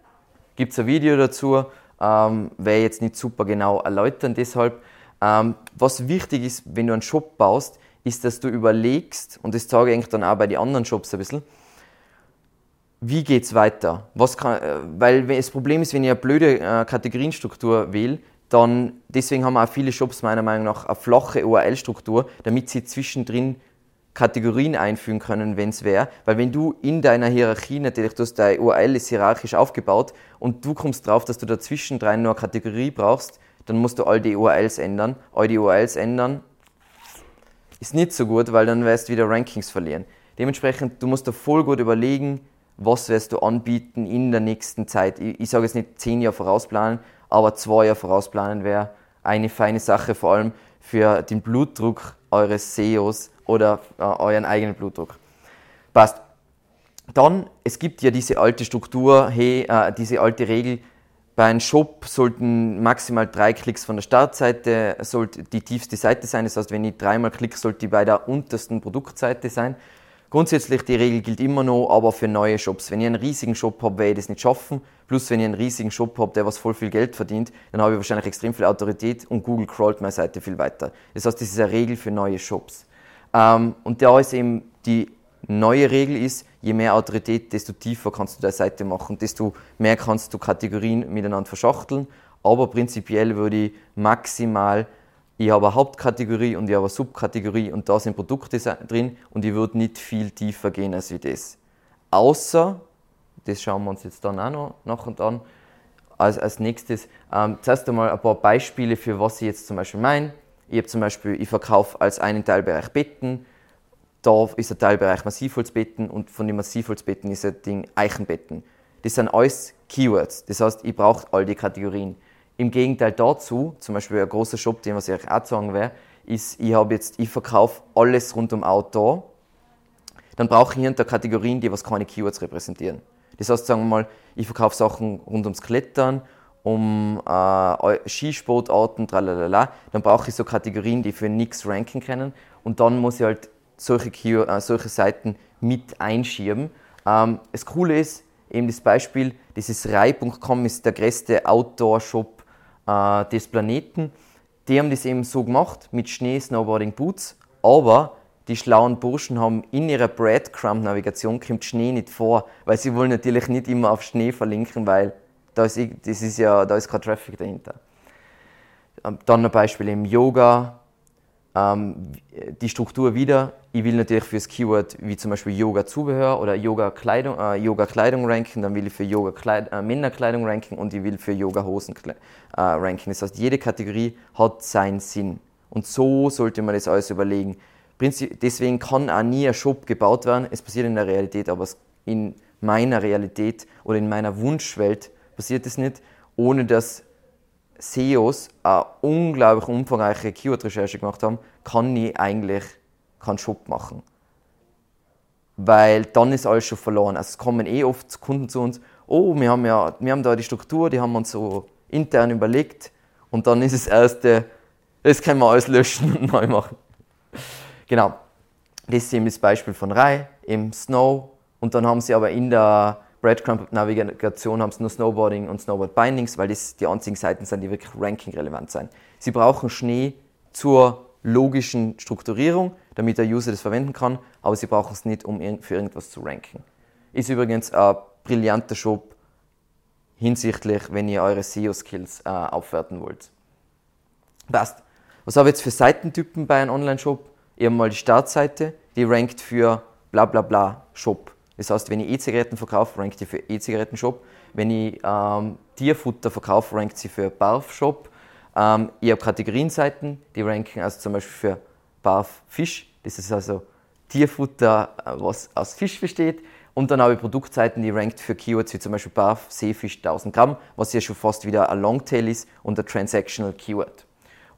Speaker 1: Gibt es ein Video dazu, ähm, werde jetzt nicht super genau erläutern deshalb. Ähm, was wichtig ist, wenn du einen Shop baust, ist, dass du überlegst, und das sage ich dann auch bei den anderen Shops ein bisschen, wie geht es weiter? Was kann, äh, weil das Problem ist, wenn ich eine blöde äh, Kategorienstruktur wähle, dann, deswegen haben auch viele Shops meiner Meinung nach eine flache URL-Struktur, damit sie zwischendrin Kategorien einfügen können, wenn es wäre. Weil wenn du in deiner Hierarchie natürlich, du hast deine URL ist hierarchisch aufgebaut und du kommst drauf, dass du dazwischen drei nur eine Kategorie brauchst, dann musst du all die URLs ändern. All die URLs ändern ist nicht so gut, weil dann wirst du wieder Rankings verlieren. Dementsprechend, du musst da voll gut überlegen, was wirst du anbieten in der nächsten Zeit. Ich, ich sage jetzt nicht zehn Jahre vorausplanen, aber zwei Jahre vorausplanen wäre eine feine Sache, vor allem für den Blutdruck eures SEOs oder äh, euren eigenen Blutdruck. Passt. Dann, es gibt ja diese alte Struktur, hey, äh, diese alte Regel, bei einem Shop sollten maximal drei Klicks von der Startseite sollte die tiefste Seite sein. Das heißt, wenn ich dreimal klicke, sollte die bei der untersten Produktseite sein. Grundsätzlich die Regel gilt immer noch, aber für neue Shops. Wenn ich einen riesigen Shop habe, werde ich das nicht schaffen. Plus, wenn ich einen riesigen Shop habe, der was voll viel Geld verdient, dann habe ich wahrscheinlich extrem viel Autorität und Google crawlt meine Seite viel weiter. Das heißt, das ist eine Regel für neue Shops. Ähm, und da ist eben die neue Regel ist, je mehr Autorität, desto tiefer kannst du deine Seite machen, desto mehr kannst du Kategorien miteinander verschachteln. Aber prinzipiell würde ich maximal, ich habe eine Hauptkategorie und ich habe eine Subkategorie und da sind Produkte drin und ich würde nicht viel tiefer gehen als wie das. Außer, das schauen wir uns jetzt dann auch noch nach und an, als, als nächstes ähm, zuerst einmal ein paar Beispiele für was ich jetzt zum Beispiel meine. Ich habe zum Beispiel, ich verkaufe als einen Teilbereich Betten, da ist der Teilbereich Massivholzbetten und von den Massivholzbetten ist ein Ding Eichenbetten. Das sind alles Keywords. Das heißt, ich brauche all die Kategorien. Im Gegenteil dazu, zum Beispiel ein großer Shop, den was ich auch sagen werde, ist, ich ich verkaufe alles rund um Outdoor. Dann brauche ich hinter Kategorien, die was keine Keywords repräsentieren. Das heißt, sagen wir mal, ich verkaufe Sachen rund ums Klettern, um äh, Skisportarten, tralalala. Dann brauche ich so Kategorien, die für nichts ranken können. Und dann muss ich halt solche, äh, solche Seiten mit einschieben. Ähm, das Coole ist, eben das Beispiel, dieses Rai.com ist der größte Outdoor-Shop äh, des Planeten. Die haben das eben so gemacht mit Schnee, Snowboarding, Boots, aber die schlauen Burschen haben in ihrer Breadcrumb-Navigation kommt Schnee nicht vor, weil sie wollen natürlich nicht immer auf Schnee verlinken, weil da ist, das ist ja, da ist kein Traffic dahinter. Ähm, dann ein Beispiel im Yoga, ähm, die Struktur wieder. Ich will natürlich für das Keyword wie zum Beispiel Yoga-Zubehör oder Yoga-Kleidung äh, Yoga ranken, dann will ich für Yoga-Männerkleidung äh, ranken und ich will für Yoga-Hosen äh, ranken. Das heißt, jede Kategorie hat seinen Sinn. Und so sollte man das alles überlegen. Deswegen kann auch nie ein Shop gebaut werden. Es passiert in der Realität, aber in meiner Realität oder in meiner Wunschwelt passiert es nicht, ohne dass SEOs eine unglaublich umfangreiche Keyword-Recherche gemacht haben, kann ich eigentlich keinen Shop machen. Weil dann ist alles schon verloren. Also es kommen eh oft Kunden zu uns, oh, wir haben ja, wir haben da die Struktur, die haben wir uns so intern überlegt und dann ist das erste, das können wir alles löschen und neu machen. Genau. Das ist eben das Beispiel von Rai im Snow und dann haben sie aber in der Breadcrumb-Navigation haben sie nur Snowboarding und Snowboard-Bindings, weil das die einzigen Seiten sind, die wirklich ranking-relevant sind. Sie brauchen Schnee zur logischen Strukturierung, damit der User das verwenden kann, aber sie brauchen es nicht, um für irgendwas zu ranken. Ist übrigens ein brillanter Shop hinsichtlich, wenn ihr eure SEO-Skills äh, aufwerten wollt. Passt. Was habe ich jetzt für Seitentypen bei einem Online-Shop? Ich habe mal die Startseite, die rankt für bla bla bla Shop. Das heißt, wenn ich E-Zigaretten verkaufe, rankt sie für E-Zigaretten-Shop. Wenn ich ähm, Tierfutter verkaufe, rankt sie für Barf-Shop. Ähm, ich habe Kategorienseiten, die ranken also zum Beispiel für Barf-Fisch. Das ist also Tierfutter, äh, was aus Fisch besteht. Und dann habe ich Produktseiten, die rankt für Keywords wie zum Beispiel Barf, Seefisch 1000 Gramm, was ja schon fast wieder ein Longtail ist und ein Transactional Keyword.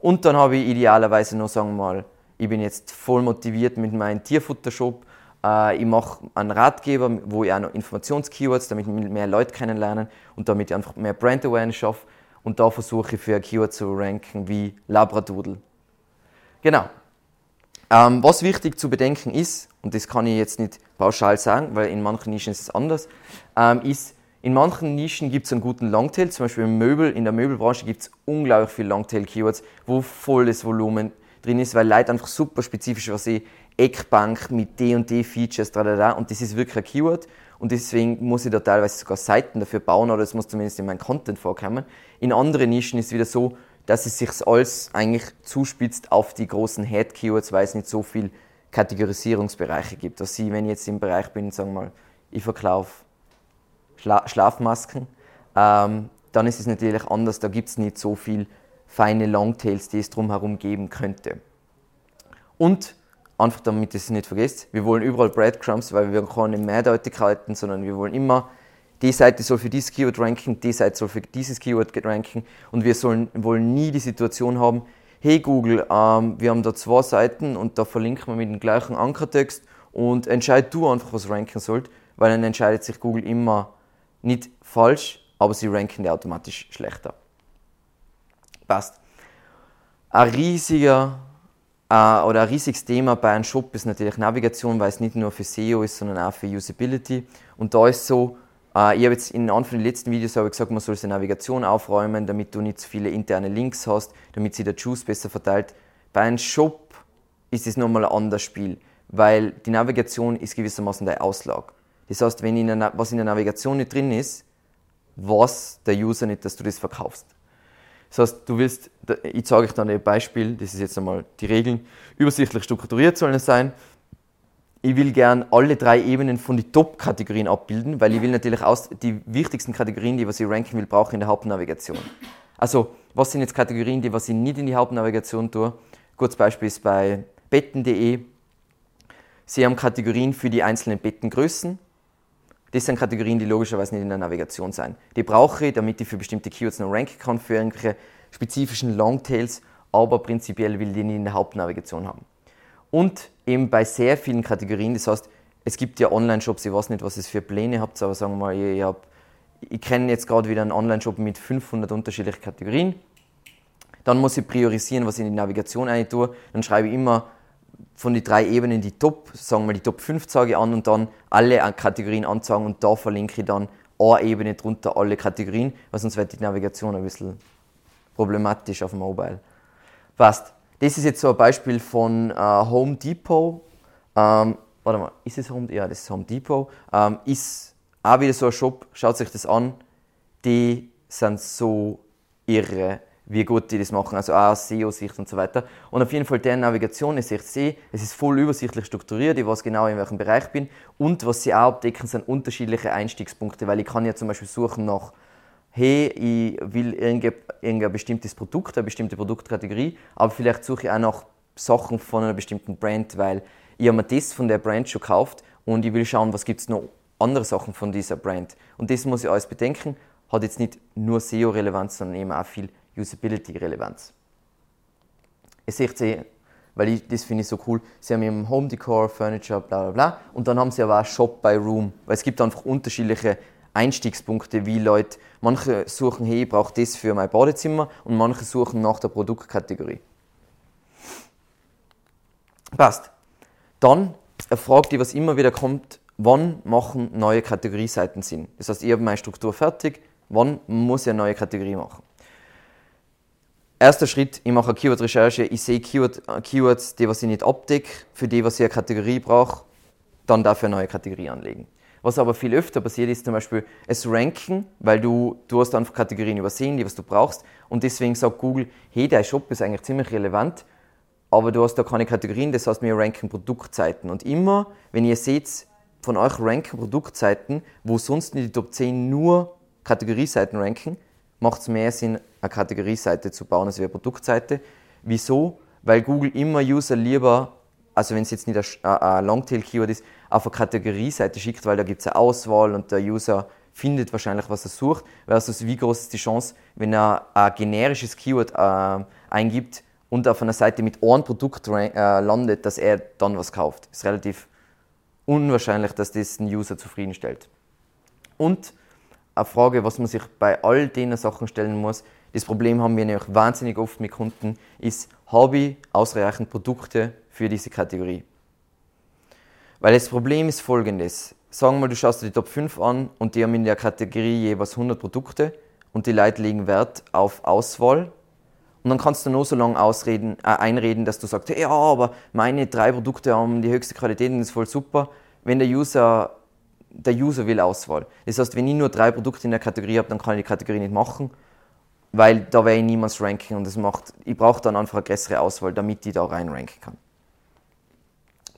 Speaker 1: Und dann habe ich idealerweise noch, sagen wir mal, ich bin jetzt voll motiviert mit meinem Tierfutter-Shop ich mache einen Ratgeber, wo ich auch noch Informationskeywords, damit mehr Leute kennenlernen und damit ich einfach mehr Brand Awareness schaffe. Und da versuche ich für ein Keyword zu ranken wie Labradoodle. Genau. Ähm, was wichtig zu bedenken ist, und das kann ich jetzt nicht pauschal sagen, weil in manchen Nischen ist es anders, ähm, ist, in manchen Nischen gibt es einen guten Longtail, zum Beispiel im Möbel, in der Möbelbranche gibt es unglaublich viele Longtail-Keywords, wo volles Volumen drin ist, weil Leute einfach super spezifisch was ich Eckbank mit D und D Features, tralala, und das ist wirklich ein Keyword und deswegen muss ich da teilweise sogar Seiten dafür bauen oder es muss zumindest in meinem Content vorkommen. In anderen Nischen ist es wieder so, dass es sich alles eigentlich zuspitzt auf die großen Head-Keywords, weil es nicht so viel Kategorisierungsbereiche gibt. Dass ich, wenn ich jetzt im Bereich bin, sagen wir mal, ich verkaufe Schla Schlafmasken, ähm, dann ist es natürlich anders, da gibt es nicht so viel feine Longtails, die es drumherum geben könnte. Und einfach damit ihr es nicht vergesst, wir wollen überall Breadcrumbs, weil wir keine Mehrdeutigkeiten, sondern wir wollen immer, die Seite soll für dieses Keyword ranken, die Seite soll für dieses Keyword ranken und wir sollen, wollen nie die Situation haben, hey Google, ähm, wir haben da zwei Seiten und da verlinken wir mit dem gleichen Ankertext und entscheid du einfach, was ranken sollt, weil dann entscheidet sich Google immer nicht falsch, aber sie ranken die automatisch schlechter. Passt. Ein riesiger äh, oder ein riesiges Thema bei einem Shop ist natürlich Navigation, weil es nicht nur für SEO ist, sondern auch für Usability. Und da ist so, äh, ich habe jetzt in einem von den letzten Videos habe gesagt, man soll seine Navigation aufräumen, damit du nicht zu viele interne Links hast, damit sich der Juice besser verteilt. Bei einem Shop ist es nochmal ein anderes Spiel, weil die Navigation ist gewissermaßen der Auslag. Das heißt, wenn in der, was in der Navigation nicht drin ist, weiß der User nicht, dass du das verkaufst. Das heißt, du willst, ich zeige euch dann ein Beispiel, das ist jetzt einmal die Regeln, übersichtlich strukturiert sollen es sein. ich will gern alle drei Ebenen von den Top-Kategorien abbilden, weil ich will natürlich aus die wichtigsten Kategorien, die was ich ranken will, brauche in der Hauptnavigation. Also, was sind jetzt Kategorien, die was ich nicht in die Hauptnavigation tue? Kurzes Beispiel ist bei betten.de. Sie haben Kategorien für die einzelnen Bettengrößen. Das sind Kategorien, die logischerweise nicht in der Navigation sein. Die brauche ich, damit ich für bestimmte Keywords noch ranken kann, für irgendwelche spezifischen Longtails, aber prinzipiell will ich die nicht in der Hauptnavigation haben. Und eben bei sehr vielen Kategorien, das heißt, es gibt ja Online-Shops, ich weiß nicht, was ihr für Pläne habt, aber sagen wir mal, ich, hab, ich kenne jetzt gerade wieder einen Online-Shop mit 500 unterschiedlichen Kategorien. Dann muss ich priorisieren, was ich in die Navigation ein tue. Dann schreibe ich immer von den drei Ebenen die Top, sagen wir die Top 5 sage an und dann alle Kategorien anzeigen und da verlinke ich dann eine Ebene drunter alle Kategorien, weil sonst wird die Navigation ein bisschen problematisch auf dem Mobile. Passt. Das ist jetzt so ein Beispiel von äh, Home Depot. Ähm, warte mal, ist es Home? Ja, das ist Home Depot. Ähm, ist auch wieder so ein Shop. Schaut sich das an. Die sind so irre, wie gut die das machen. Also auch aus SEO-Sicht und so weiter. Und auf jeden Fall deren Navigation ist echt sehe, es ist voll übersichtlich strukturiert. Ich weiß genau, in welchem Bereich ich bin. Und was sie auch abdecken, sind unterschiedliche Einstiegspunkte, weil ich kann ja zum Beispiel suchen nach hey, ich will irgendein bestimmtes Produkt, eine bestimmte Produktkategorie, aber vielleicht suche ich auch nach Sachen von einer bestimmten Brand, weil ich habe mir das von der Brand schon gekauft und ich will schauen, was gibt es noch andere Sachen von dieser Brand. Und das muss ich alles bedenken, hat jetzt nicht nur SEO-Relevanz, sondern eben auch viel Usability-Relevanz. Ihr seht sie, weil ich, das finde ich so cool, sie haben eben Home Decor, Furniture, bla bla bla und dann haben sie aber auch Shop by Room, weil es gibt einfach unterschiedliche Einstiegspunkte, wie Leute, manche suchen, hey, ich brauche das für mein Badezimmer und manche suchen nach der Produktkategorie. Passt. Dann eine Frage, die was immer wieder kommt, wann machen neue Kategorieseiten Sinn? Das heißt, ich habe meine Struktur fertig, wann muss ich eine neue Kategorie machen? Erster Schritt, ich mache eine Keyword-Recherche, ich sehe Keyword, Keywords, die was ich nicht abdecke, für die was ich eine Kategorie brauche, dann dafür eine neue Kategorie anlegen. Was aber viel öfter passiert, ist zum Beispiel es ranken, weil du, du hast einfach Kategorien übersehen, die was du brauchst. Und deswegen sagt Google, hey, der Shop ist eigentlich ziemlich relevant, aber du hast da keine Kategorien, das heißt, wir ranken Produktseiten. Und immer, wenn ihr seht, von euch ranken Produktseiten, wo sonst in die Top 10 nur Kategorieseiten ranken, macht es mehr Sinn, eine Kategorieseite zu bauen als eine Produktseite. Wieso? Weil Google immer User lieber also wenn es jetzt nicht ein, ein Longtail-Keyword ist, auf eine Kategorieseite schickt, weil da gibt es eine Auswahl und der User findet wahrscheinlich, was er sucht, versus wie groß ist die Chance, wenn er ein generisches Keyword äh, eingibt und auf einer Seite mit einem Produkt äh, landet, dass er dann was kauft. Ist relativ unwahrscheinlich, dass das einen User zufriedenstellt. Und eine Frage, was man sich bei all den Sachen stellen muss, das Problem haben wir nämlich wahnsinnig oft mit Kunden, ist, habe ich ausreichend Produkte für diese Kategorie. Weil das Problem ist folgendes. Sagen wir mal, du schaust dir die Top 5 an und die haben in der Kategorie jeweils 100 Produkte und die Leute legen Wert auf Auswahl. Und dann kannst du nur so lange ausreden, äh, einreden, dass du sagst, ja, aber meine drei Produkte haben die höchste Qualität und das ist voll super. Wenn der User, der User will Auswahl. Das heißt, wenn ich nur drei Produkte in der Kategorie habe, dann kann ich die Kategorie nicht machen, weil da wäre ich niemals ranken und das macht, ich brauche dann einfach eine größere Auswahl, damit ich da rein ranken kann.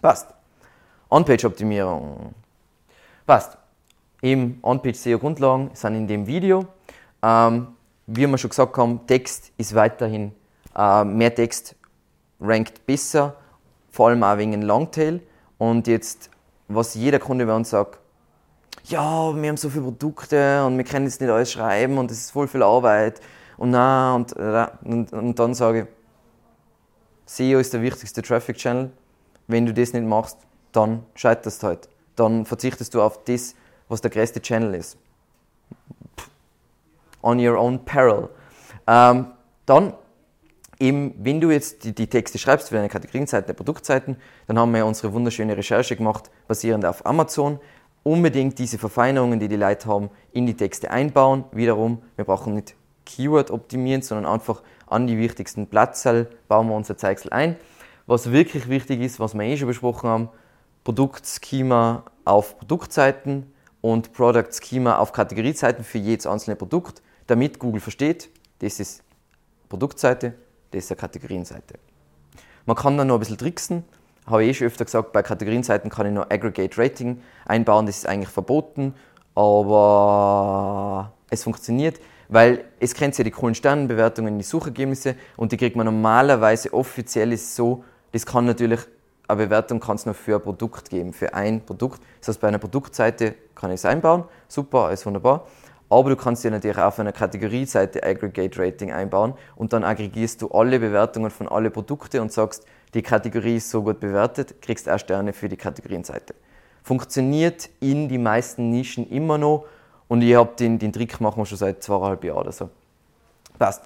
Speaker 1: Passt. On-Page-Optimierung. Passt. Eben On-Page-SEO-Grundlagen sind in dem Video. Ähm, wie wir schon gesagt haben, Text ist weiterhin, äh, mehr Text rankt besser, vor allem auch wegen Longtail. Und jetzt, was jeder Kunde bei uns sagt, ja, wir haben so viele Produkte und wir können jetzt nicht alles schreiben und es ist voll viel Arbeit und na und, äh, und, und dann sage ich, SEO ist der wichtigste Traffic Channel wenn du das nicht machst, dann scheiterst du halt. Dann verzichtest du auf das, was der größte Channel ist. On your own peril. Ähm, dann eben, wenn du jetzt die, die, Texte schreibst für deine Kategorienseiten, der Produktseiten, dann haben wir unsere wunderschöne Recherche gemacht, basierend auf Amazon. Unbedingt diese Verfeinerungen, die die Leute haben, in die Texte einbauen. Wiederum, wir brauchen nicht Keyword optimieren, sondern einfach an die wichtigsten Platzzahl bauen wir unser Zeichsel ein. Was wirklich wichtig ist, was wir eh schon besprochen haben, Produktschema auf Produktseiten und Product Schema auf Kategorieseiten für jedes einzelne Produkt, damit Google versteht, das ist Produktseite, das ist eine Kategorienseite. Man kann dann noch ein bisschen tricksen. habe ich eh schon öfter gesagt, bei Kategorienseiten kann ich noch Aggregate Rating einbauen, das ist eigentlich verboten, aber es funktioniert, weil es kennt ja die coolen Sternenbewertungen, die Suchergebnisse und die kriegt man normalerweise offiziell ist so, das kann natürlich eine Bewertung kann es nur für ein Produkt geben, für ein Produkt. Das heißt, bei einer Produktseite kann ich es einbauen, super, ist wunderbar. Aber du kannst dir natürlich auch auf einer Kategorieseite Aggregate Rating einbauen und dann aggregierst du alle Bewertungen von alle Produkte und sagst, die Kategorie ist so gut bewertet, kriegst auch Sterne für die Kategorienseite. Funktioniert in die meisten Nischen immer noch und ich habe den, den Trick machen wir schon seit zweieinhalb Jahren oder so. Passt.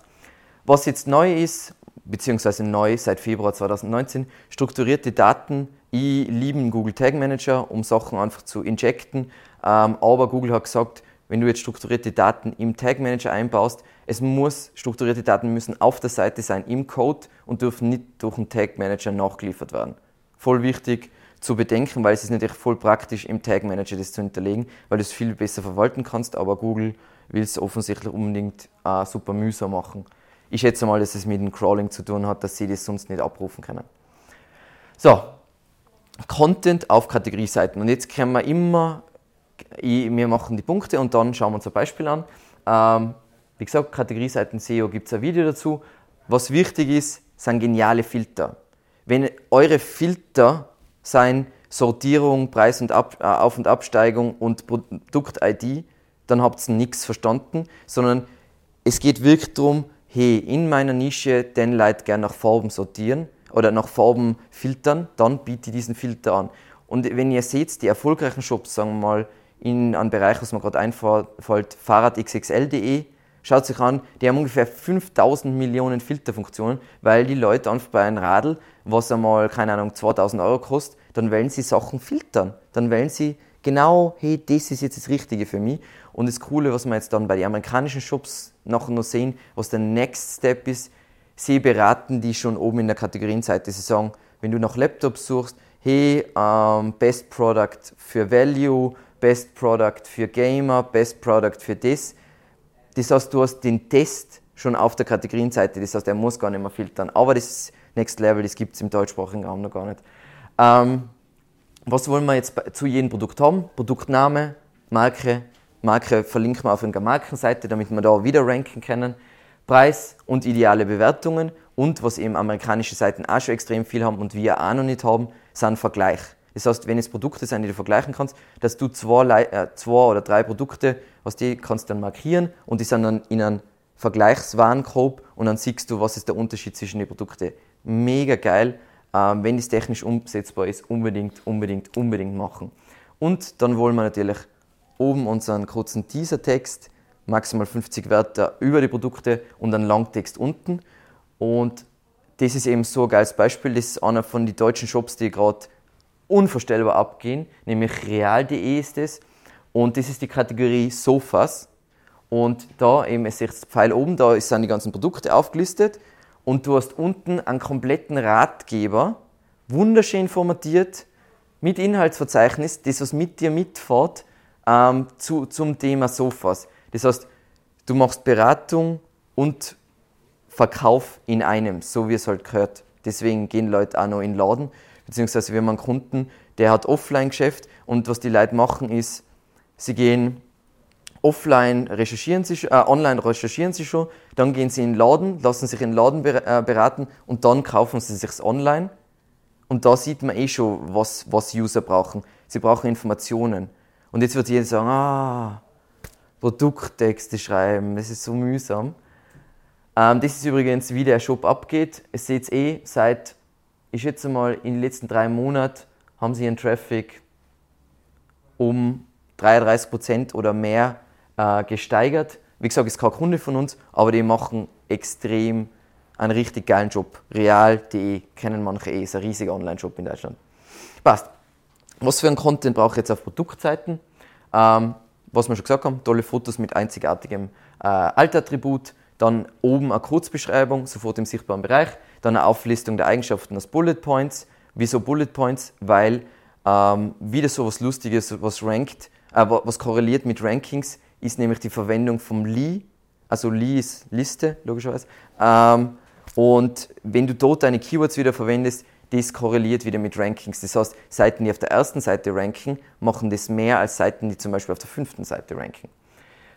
Speaker 1: Was jetzt neu ist, beziehungsweise neu seit Februar 2019, strukturierte Daten. Ich liebe Google Tag Manager, um Sachen einfach zu injecten. Ähm, aber Google hat gesagt, wenn du jetzt strukturierte Daten im Tag Manager einbaust, es muss, strukturierte Daten müssen auf der Seite sein im Code und dürfen nicht durch einen Tag Manager nachgeliefert werden. Voll wichtig zu bedenken, weil es ist natürlich voll praktisch im Tag Manager das zu hinterlegen, weil du es viel besser verwalten kannst, aber Google will es offensichtlich unbedingt äh, super mühsam machen. Ich schätze mal, dass es mit dem Crawling zu tun hat, dass sie das sonst nicht abrufen können. So, Content auf Kategorieseiten. Und jetzt können wir immer wir machen die Punkte und dann schauen wir uns ein Beispiel an. Ähm, wie gesagt, Kategorieseiten SEO gibt es ein Video dazu. Was wichtig ist, sind geniale Filter. Wenn eure Filter sein Sortierung, Preis- und Ab äh, Auf- und Absteigung und Produkt-ID, dann habt ihr nichts verstanden, sondern es geht wirklich darum, hey, in meiner Nische den Leute gerne nach Farben sortieren oder nach Farben filtern, dann biete ich diesen Filter an. Und wenn ihr seht, die erfolgreichen Shops, sagen wir mal, in einen Bereich, was mir gerade einfällt, fahrradxxl.de. Schaut sich an, die haben ungefähr 5000 Millionen Filterfunktionen, weil die Leute einfach bei einem Radl, was einmal, keine Ahnung, 2000 Euro kostet, dann wollen sie Sachen filtern. Dann wollen sie genau, hey, das ist jetzt das Richtige für mich. Und das Coole, was wir jetzt dann bei den amerikanischen Shops nachher noch sehen, was der Next Step ist, sie beraten die schon oben in der Kategorienseite. Sie sagen, wenn du nach Laptops suchst, hey, ähm, Best Product für Value, Best Product für Gamer, Best Product für das. Das heißt, du hast den Test schon auf der Kategorienseite, das heißt, er muss gar nicht mehr filtern. Aber das Next Level, das gibt es im deutschsprachigen Raum noch gar nicht. Ähm, was wollen wir jetzt zu jedem Produkt haben? Produktname, Marke, Marke verlinken wir auf einer Markenseite, damit wir da wieder ranken können. Preis und ideale Bewertungen und was eben amerikanische Seiten auch schon extrem viel haben und wir auch noch nicht haben, sind Vergleich. Das heißt, wenn es Produkte sind, die du vergleichen kannst, dass du zwei, äh, zwei oder drei Produkte, was die kannst du dann markieren und die sind dann in einem Vergleichswarenkorb und dann siehst du, was ist der Unterschied zwischen den Produkten. Mega geil. Ähm, wenn es technisch umsetzbar ist, unbedingt, unbedingt, unbedingt machen. Und dann wollen wir natürlich oben unseren kurzen Teaser-Text, maximal 50 Wörter über die Produkte und einen Langtext unten. Und das ist eben so ein geiles Beispiel. Das ist einer von den deutschen Shops, die gerade unvorstellbar abgehen, nämlich real.de ist es. Und das ist die Kategorie Sofas. Und da eben, es ist Pfeil oben, da sind die ganzen Produkte aufgelistet. Und du hast unten einen kompletten Ratgeber, wunderschön formatiert, mit Inhaltsverzeichnis, das was mit dir mitfährt ähm, zu, zum Thema Sofas. Das heißt, du machst Beratung und Verkauf in einem, so wie es halt gehört. Deswegen gehen Leute auch noch in den Laden beziehungsweise wir haben einen Kunden, der hat Offline-Geschäft und was die Leute machen ist, sie gehen offline recherchieren sie, äh, online recherchieren sie schon, dann gehen sie in den Laden, lassen sich in den Laden äh, beraten und dann kaufen sie sich's online. Und da sieht man eh schon, was, was User brauchen. Sie brauchen Informationen. Und jetzt wird jeder sagen, ah, Produkttexte schreiben, das ist so mühsam. Ähm, das ist übrigens, wie der Shop abgeht. Es seht eh seit ich schätze mal, in den letzten drei Monaten haben sie ihren Traffic um 33 Prozent oder mehr äh, gesteigert. Wie gesagt, ist kein Kunde von uns, aber die machen extrem einen richtig geilen Job. Real.de kennen manche eh, ist ein riesiger Online-Shop in Deutschland. Passt. Was für ein Content brauche ich jetzt auf Produktseiten? Ähm, was wir schon gesagt haben, tolle Fotos mit einzigartigem äh, Altattribut, dann oben eine Kurzbeschreibung, sofort im sichtbaren Bereich, dann eine Auflistung der Eigenschaften als Bullet Points. Wieso Bullet Points? Weil ähm, wieder so was Lustiges, was rankt, äh, was korreliert mit Rankings, ist nämlich die Verwendung vom Lee. Also Lee ist Liste, logischerweise. Ähm, und wenn du dort deine Keywords wieder verwendest, das korreliert wieder mit Rankings. Das heißt, Seiten, die auf der ersten Seite ranken, machen das mehr als Seiten, die zum Beispiel auf der fünften Seite ranken.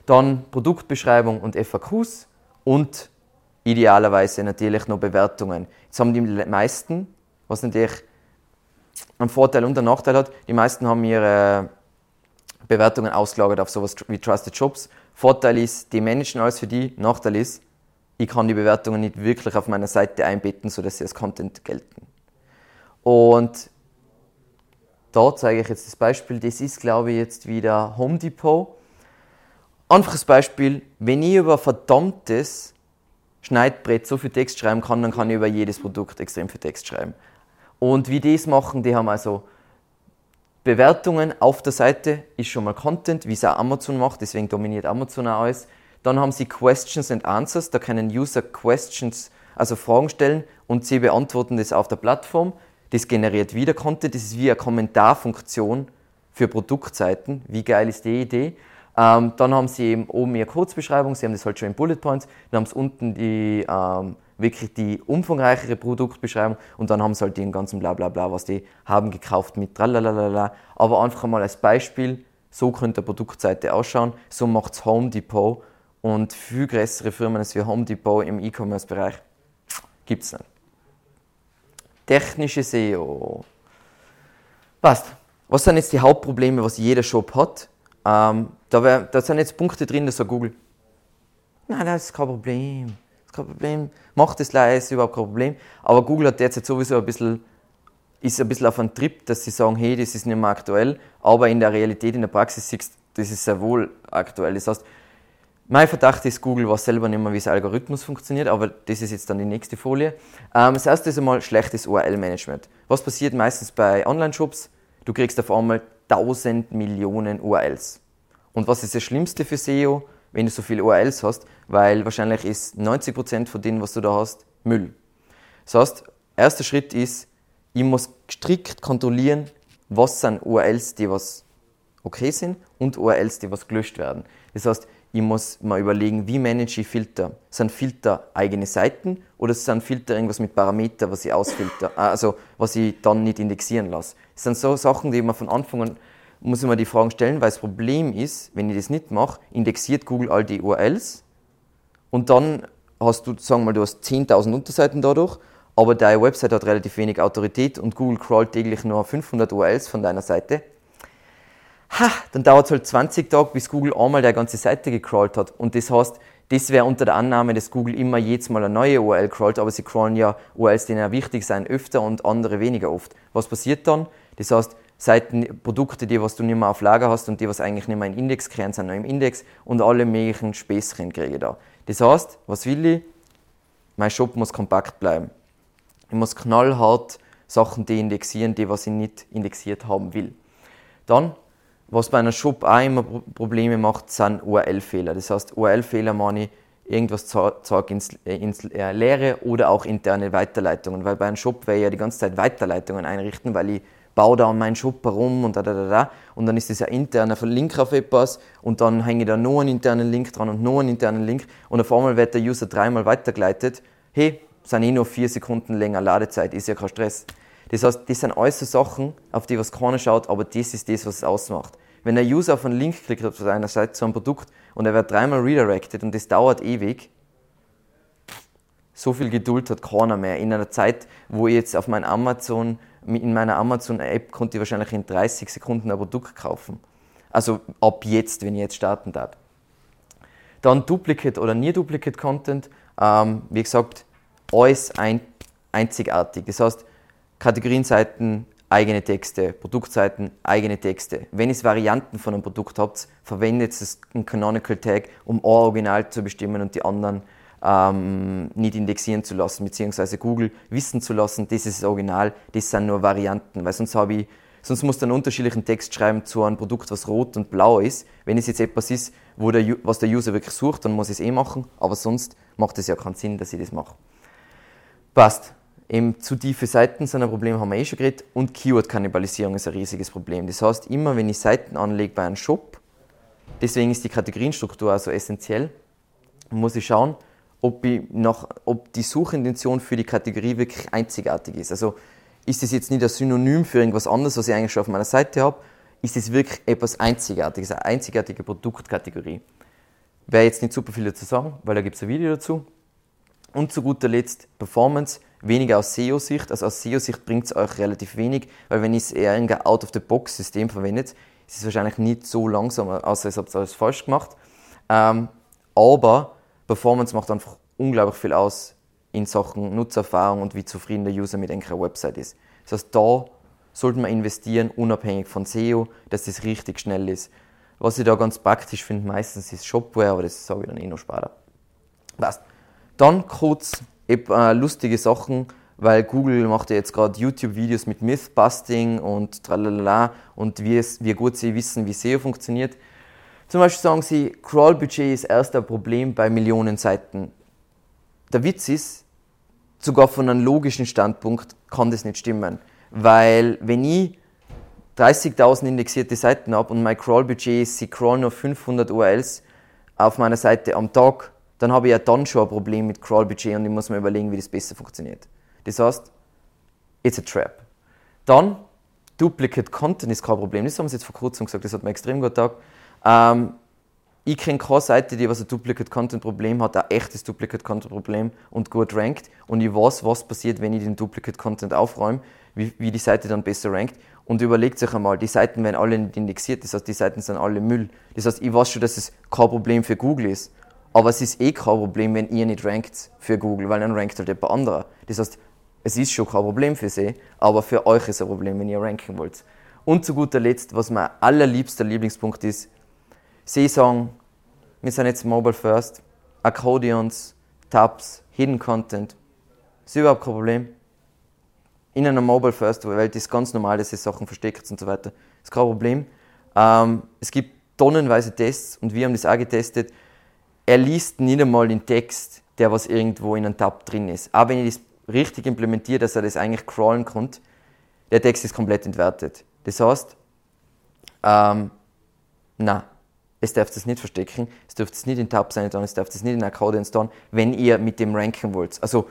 Speaker 1: Dann Produktbeschreibung und FAQs und idealerweise natürlich noch Bewertungen. Jetzt haben die meisten, was natürlich einen Vorteil und einen Nachteil hat, die meisten haben ihre Bewertungen ausgelagert auf sowas wie Trusted Shops. Vorteil ist, die managen alles für die. Nachteil ist, ich kann die Bewertungen nicht wirklich auf meiner Seite einbetten, sodass sie als Content gelten. Und da zeige ich jetzt das Beispiel. Das ist, glaube ich, jetzt wieder Home Depot. Einfaches Beispiel, wenn ich über verdammtes Schneidbrett so viel Text schreiben kann, dann kann ich über jedes Produkt extrem viel Text schreiben. Und wie die es machen, die haben also Bewertungen auf der Seite, ist schon mal Content, wie es auch Amazon macht, deswegen dominiert Amazon auch alles. Dann haben sie Questions and Answers, da können User Questions, also Fragen stellen und sie beantworten das auf der Plattform. Das generiert wieder Content, das ist wie eine Kommentarfunktion für Produktseiten. Wie geil ist die Idee? Ähm, dann haben sie eben oben ihre Kurzbeschreibung, sie haben das halt schon in Bullet Points, dann haben sie unten die, ähm, wirklich die umfangreichere Produktbeschreibung und dann haben sie halt den ganzen Blablabla, was die haben gekauft mit tralalala. Aber einfach mal als Beispiel, so könnte eine Produktseite ausschauen, so macht es Home Depot und viel größere Firmen als wie Home Depot im E-Commerce-Bereich gibt es nicht. Technische SEO. Passt. Was sind jetzt die Hauptprobleme, was jeder Shop hat? Ähm, da, wär, da sind jetzt Punkte drin, da sagt Google, nein, das ist kein Problem, das ist kein Problem, macht das leise, ist überhaupt kein Problem. Aber Google hat derzeit sowieso ein bisschen, ist ein bisschen auf einem Trip, dass sie sagen, hey, das ist nicht mehr aktuell, aber in der Realität, in der Praxis siehst das ist sehr wohl aktuell. Das heißt, mein Verdacht ist, Google weiß selber nicht mehr, wie das Algorithmus funktioniert, aber das ist jetzt dann die nächste Folie. Ähm, das erste ist einmal schlechtes URL-Management. Was passiert meistens bei Online-Shops? Du kriegst auf einmal 1000 Millionen URLs. Und was ist das Schlimmste für SEO, wenn du so viele URLs hast? Weil wahrscheinlich ist 90% von denen, was du da hast, Müll. Das heißt, erster Schritt ist, ich muss strikt kontrollieren, was sind URLs, die was okay sind und URLs, die was gelöscht werden. Das heißt, ich muss mal überlegen, wie manage ich Filter. Sind Filter eigene Seiten oder sind Filter irgendwas mit Parameter, was ich ausfilter, äh, also was ich dann nicht indexieren lasse. Das sind so Sachen, die man von Anfang an muss ich mir die Fragen stellen, weil das Problem ist, wenn ich das nicht mache, indexiert Google all die URLs und dann hast du, sagen wir mal, du hast 10.000 Unterseiten dadurch, aber deine Website hat relativ wenig Autorität und Google crawlt täglich nur 500 URLs von deiner Seite ha, dann dauert es halt 20 Tage, bis Google einmal der ganze Seite gecrawlt hat. Und das heißt, das wäre unter der Annahme, dass Google immer jedes Mal eine neue URL crawlt, aber sie crawlen ja URLs, die ja wichtig sind, öfter und andere weniger oft. Was passiert dann? Das heißt, Seiten, Produkte, die was du nicht mehr auf Lager hast und die was eigentlich nicht mehr in Index kriegen, sind noch im Index und alle möglichen Späßchen kriege ich da. Das heißt, was will ich? Mein Shop muss kompakt bleiben. Ich muss knallhart Sachen deindexieren, die was ich nicht indexiert haben will. Dann was bei einer Shop auch immer Probleme macht, sind URL-Fehler. Das heißt, URL-Fehler meine ich, irgendwas zeigt ins, äh, ins äh, Leere oder auch interne Weiterleitungen. Weil bei einem Shop werde ich ja die ganze Zeit Weiterleitungen einrichten, weil ich baue da an meinen Shop herum und da, da, da, da. Und dann ist das ein interner Link auf etwas und dann hänge ich da noch einen internen Link dran und noch einen internen Link und auf einmal wird der User dreimal weitergeleitet. Hey, sind eh nur vier Sekunden länger Ladezeit, ist ja kein Stress. Das heißt, das sind alles so Sachen, auf die was keiner schaut, aber das ist das, was es ausmacht. Wenn der User auf einen Link klickt auf seiner Seite zu einem Produkt und er wird dreimal redirected und das dauert ewig, so viel Geduld hat keiner mehr. In einer Zeit, wo ich jetzt auf mein Amazon, in meiner Amazon-App konnte ich wahrscheinlich in 30 Sekunden ein Produkt kaufen. Also ab jetzt, wenn ich jetzt starten darf. Dann Duplicate oder Near Duplicate Content. Ähm, wie gesagt, alles ein, einzigartig. Das heißt, Kategorienseiten, eigene Texte, Produktseiten, eigene Texte. Wenn ihr Varianten von einem Produkt habt, verwendet es einen Canonical Tag, um ein Original zu bestimmen und die anderen ähm, nicht indexieren zu lassen, beziehungsweise Google wissen zu lassen, das ist das Original, das sind nur Varianten, weil sonst habe ich Sonst muss ich einen unterschiedlichen Text schreiben zu einem Produkt, was rot und blau ist. Wenn es jetzt etwas ist, wo der, was der User wirklich sucht, dann muss ich es eh machen. Aber sonst macht es ja keinen Sinn, dass ich das mache. Passt. Eben zu tiefe Seiten sind ein Problem, haben wir eh schon geredet. Und Keyword-Kannibalisierung ist ein riesiges Problem. Das heißt, immer wenn ich Seiten anlege bei einem Shop, deswegen ist die Kategorienstruktur also essentiell, muss ich schauen, ob, nach, ob die Suchintention für die Kategorie wirklich einzigartig ist. Also ist das jetzt nicht ein Synonym für irgendwas anderes, was ich eigentlich schon auf meiner Seite habe? Ist das wirklich etwas Einzigartiges, eine einzigartige Produktkategorie? Wäre jetzt nicht super viel dazu sagen, weil da gibt es ein Video dazu. Und zu guter Letzt Performance, weniger aus SEO-Sicht. Also aus SEO-Sicht bringt es euch relativ wenig, weil wenn ihr es eher ein Out-of-the-Box-System verwendet, ist es wahrscheinlich nicht so langsam, außer ihr habt alles falsch gemacht. Ähm, aber Performance macht einfach unglaublich viel aus in Sachen Nutzererfahrung und wie zufrieden der User mit einer Website ist. Das heißt, da sollte man investieren, unabhängig von SEO, dass das richtig schnell ist. Was ich da ganz praktisch finde, meistens ist Shopware, aber das sage ich dann eh noch später. Passt. Dann kurz äh, lustige Sachen, weil Google macht ja jetzt gerade YouTube-Videos mit Mythbusting und tralala und wie, es, wie gut sie wissen, wie SEO funktioniert. Zum Beispiel sagen sie, Crawl-Budget ist erst ein Problem bei Millionen Seiten. Der Witz ist, sogar von einem logischen Standpunkt kann das nicht stimmen. Weil wenn ich 30.000 indexierte Seiten habe und mein Crawl-Budget ist, sie crawlen nur 500 URLs auf meiner Seite am Tag, dann habe ich ja dann schon ein Problem mit Crawl-Budget und ich muss mir überlegen, wie das besser funktioniert. Das heißt, it's a trap. Dann, Duplicate Content ist kein Problem. Das haben sie jetzt vor kurzem gesagt, das hat mir extrem gut getan. Ähm, ich kenne keine Seite, die was ein Duplicate Content Problem hat, ein echtes Duplicate Content Problem und gut rankt. Und ich weiß, was passiert, wenn ich den Duplicate Content aufräume, wie, wie die Seite dann besser rankt. Und überlegt sich einmal, die Seiten werden alle nicht indexiert, das heißt, die Seiten sind alle Müll. Das heißt, ich weiß schon, dass es kein Problem für Google ist. Aber es ist eh kein Problem, wenn ihr nicht rankt für Google, weil dann rankt halt jemand anderer. Das heißt, es ist schon kein Problem für sie, aber für euch ist es ein Problem, wenn ihr ranken wollt. Und zu guter Letzt, was mein allerliebster Lieblingspunkt ist, sie sagen, wir sind jetzt Mobile First, Accordions, Tabs, Hidden Content. Ist überhaupt kein Problem. In einer Mobile First Welt ist ganz normal, dass ihr Sachen versteckt und so weiter. Ist kein Problem. Ähm, es gibt tonnenweise Tests und wir haben das auch getestet er liest nicht einmal den Text, der was irgendwo in einem Tab drin ist. Aber wenn ich das richtig implementiere, dass er das eigentlich crawlen kann, der Text ist komplett entwertet. Das heißt, ähm, na, es darf das nicht verstecken, es dürfte es nicht in Tab sein, es darf das nicht in Accordions tun, wenn ihr mit dem ranken wollt. Also,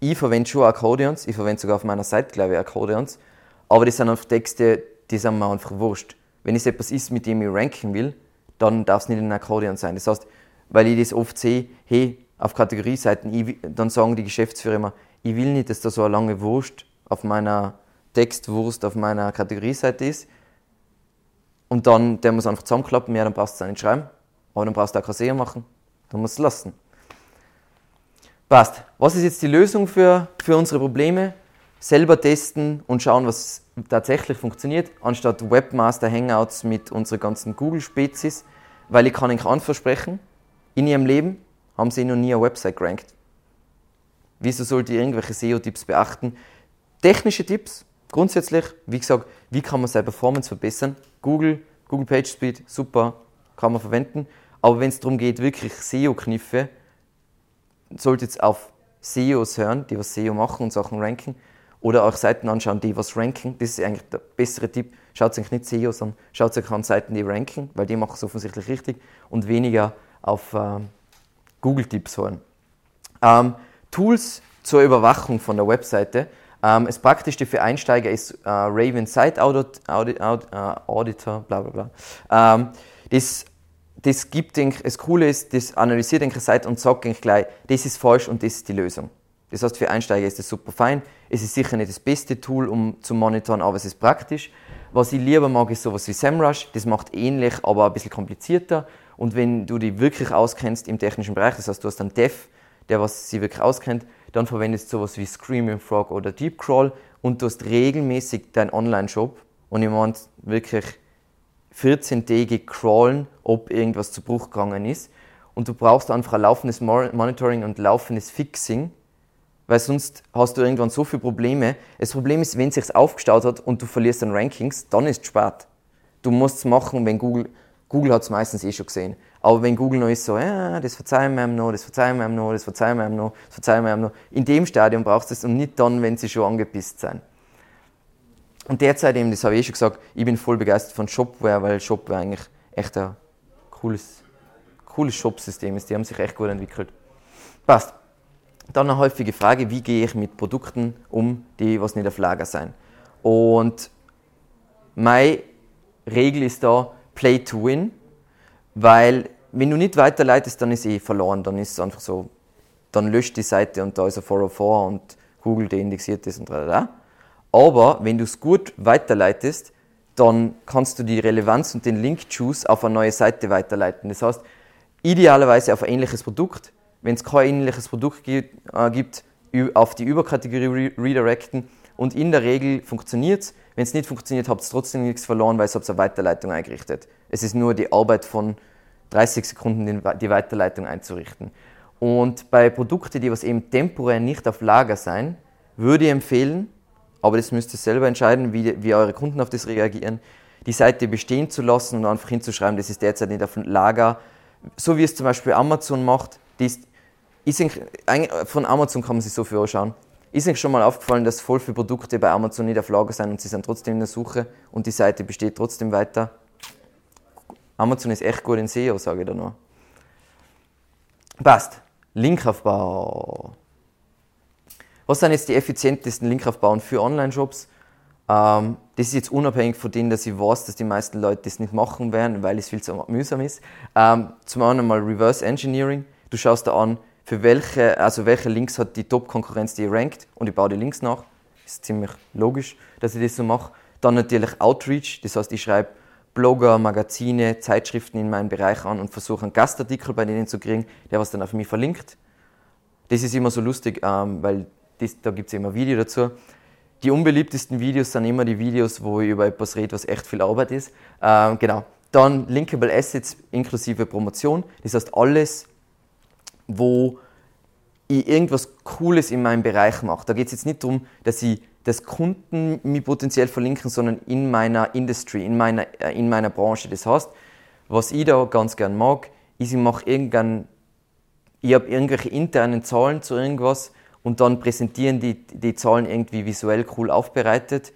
Speaker 1: ich verwende schon Accordions, ich verwende sogar auf meiner Seite, glaube ich, Accordions, aber das sind einfach Texte, die sind mir einfach wurscht. Wenn es etwas ist, mit dem ich ranken will, dann darf es nicht in Accordion sein. Das heißt, weil ich das oft sehe, hey, auf Kategorieseiten, ich, dann sagen die Geschäftsführer immer, ich will nicht, dass da so eine lange Wurst auf meiner Textwurst auf meiner Kategorieseite ist. Und dann, der muss einfach zusammenklappen, ja, dann brauchst du es nicht schreiben, aber dann brauchst du auch kein SEO machen, dann musst du es lassen. Passt. Was ist jetzt die Lösung für, für unsere Probleme? Selber testen und schauen, was tatsächlich funktioniert, anstatt Webmaster Hangouts mit unseren ganzen Google-Spezies, weil ich kann nicht versprechen, in ihrem Leben haben sie noch nie eine Website gerankt. Wieso sollte ihr irgendwelche SEO-Tipps beachten? Technische Tipps, grundsätzlich, wie gesagt, wie kann man seine Performance verbessern? Google, Google PageSpeed, super, kann man verwenden. Aber wenn es darum geht, wirklich SEO-Kniffe, solltet ihr auf SEOs hören, die was SEO machen und Sachen ranken. Oder euch Seiten anschauen, die was ranken. Das ist eigentlich der bessere Tipp. Schaut euch nicht SEOs an, schaut euch an Seiten, die ranken, weil die machen es offensichtlich richtig. Und weniger auf äh, Google-Tipps holen. Ähm, Tools zur Überwachung von der Webseite. Ähm, das Praktischste für Einsteiger ist äh, Raven Site Audit, Audit, Audit, äh, Auditor, bla bla bla. Ähm, das, das gibt, denk, das Coole ist, das analysiert eine Seite und sagt gleich, das ist falsch und das ist die Lösung. Das heißt, für Einsteiger ist das super fein. Es ist sicher nicht das beste Tool, um zu monitoren, aber es ist praktisch. Was ich lieber mag, ist sowas wie SEMrush. Das macht ähnlich, aber ein bisschen komplizierter. Und wenn du dich wirklich auskennst im technischen Bereich, das heißt, du hast einen Dev, der was sie wirklich auskennt, dann verwendest du sowas wie Screaming Frog oder Deep Crawl und du hast regelmäßig deinen Online-Shop und meine wirklich 14-tägig crawlen, ob irgendwas zu Bruch gegangen ist. Und du brauchst einfach ein laufendes Monitoring und laufendes Fixing, weil sonst hast du irgendwann so viele Probleme. Das Problem ist, wenn es sich aufgestaut hat und du verlierst dann Rankings, dann ist es spät. Du musst es machen, wenn Google Google hat es meistens eh schon gesehen. Aber wenn Google noch ist so, ja, das verzeihen wir ihm noch, das verzeihen wir ihm noch, das verzeihen wir ihm noch, das verzeihen wir ihm noch, in dem Stadium brauchst du es und nicht dann, wenn sie schon angepisst sind. Und derzeit eben, das habe ich eh schon gesagt, ich bin voll begeistert von Shopware, weil Shopware eigentlich echt ein cooles, cooles Shopsystem ist. Die haben sich echt gut entwickelt. Passt. Dann eine häufige Frage, wie gehe ich mit Produkten um, die was nicht auf Lager sein. Und meine Regel ist da Play to Win, weil wenn du nicht weiterleitest, dann ist eh verloren, dann ist es einfach so, dann löscht die Seite und da ist ein 404 und Google deindexiert ist und da. Aber wenn du es gut weiterleitest, dann kannst du die Relevanz und den Link-Choose auf eine neue Seite weiterleiten. Das heißt, idealerweise auf ein ähnliches Produkt. Wenn es kein ähnliches Produkt gibt, äh, gibt auf die Überkategorie re redirecten und in der Regel funktioniert es. Wenn es nicht funktioniert, habt ihr trotzdem nichts verloren, weil ihr eine Weiterleitung eingerichtet. Es ist nur die Arbeit von 30 Sekunden, die Weiterleitung einzurichten. Und bei Produkten, die was eben temporär nicht auf Lager sein, würde ich empfehlen, aber das müsst ihr selber entscheiden, wie, wie eure Kunden auf das reagieren, die Seite bestehen zu lassen und einfach hinzuschreiben, das ist derzeit nicht auf Lager. So wie es zum Beispiel Amazon macht, die ist, ist von Amazon kann man sich so viel anschauen. Ist euch schon mal aufgefallen, dass voll viele Produkte bei Amazon nicht auf Lager sind und sie sind trotzdem in der Suche und die Seite besteht trotzdem weiter? Amazon ist echt gut in SEO, sage ich da nur. Passt. Linkaufbau. Was sind jetzt die effizientesten Linkaufbauen für Online-Shops? Ähm, das ist jetzt unabhängig von dem, dass ich weiß, dass die meisten Leute das nicht machen werden, weil es viel zu mühsam ist. Ähm, zum einen mal Reverse Engineering. Du schaust da an, für welche, also welche Links hat die Top-Konkurrenz, die rankt und ich baue die Links nach. Ist ziemlich logisch, dass ich das so mache. Dann natürlich Outreach, das heißt, ich schreibe Blogger, Magazine, Zeitschriften in meinem Bereich an und versuche einen Gastartikel bei denen zu kriegen, der was dann auf mich verlinkt. Das ist immer so lustig, ähm, weil das, da gibt es immer Video dazu. Die unbeliebtesten Videos sind immer die Videos, wo ich über etwas rede, was echt viel Arbeit ist. Ähm, genau. Dann Linkable Assets inklusive Promotion. Das heißt, alles, wo ich irgendwas Cooles in meinem Bereich mache. Da geht es jetzt nicht darum, dass ich dass Kunden mich potenziell verlinken, sondern in meiner Industry, in meiner, äh, in meiner Branche. Das heißt, was ich da ganz gern mag, ist, ich mache irgendein, ich habe irgendwelche internen Zahlen zu irgendwas und dann präsentieren die, die Zahlen irgendwie visuell cool aufbereitet.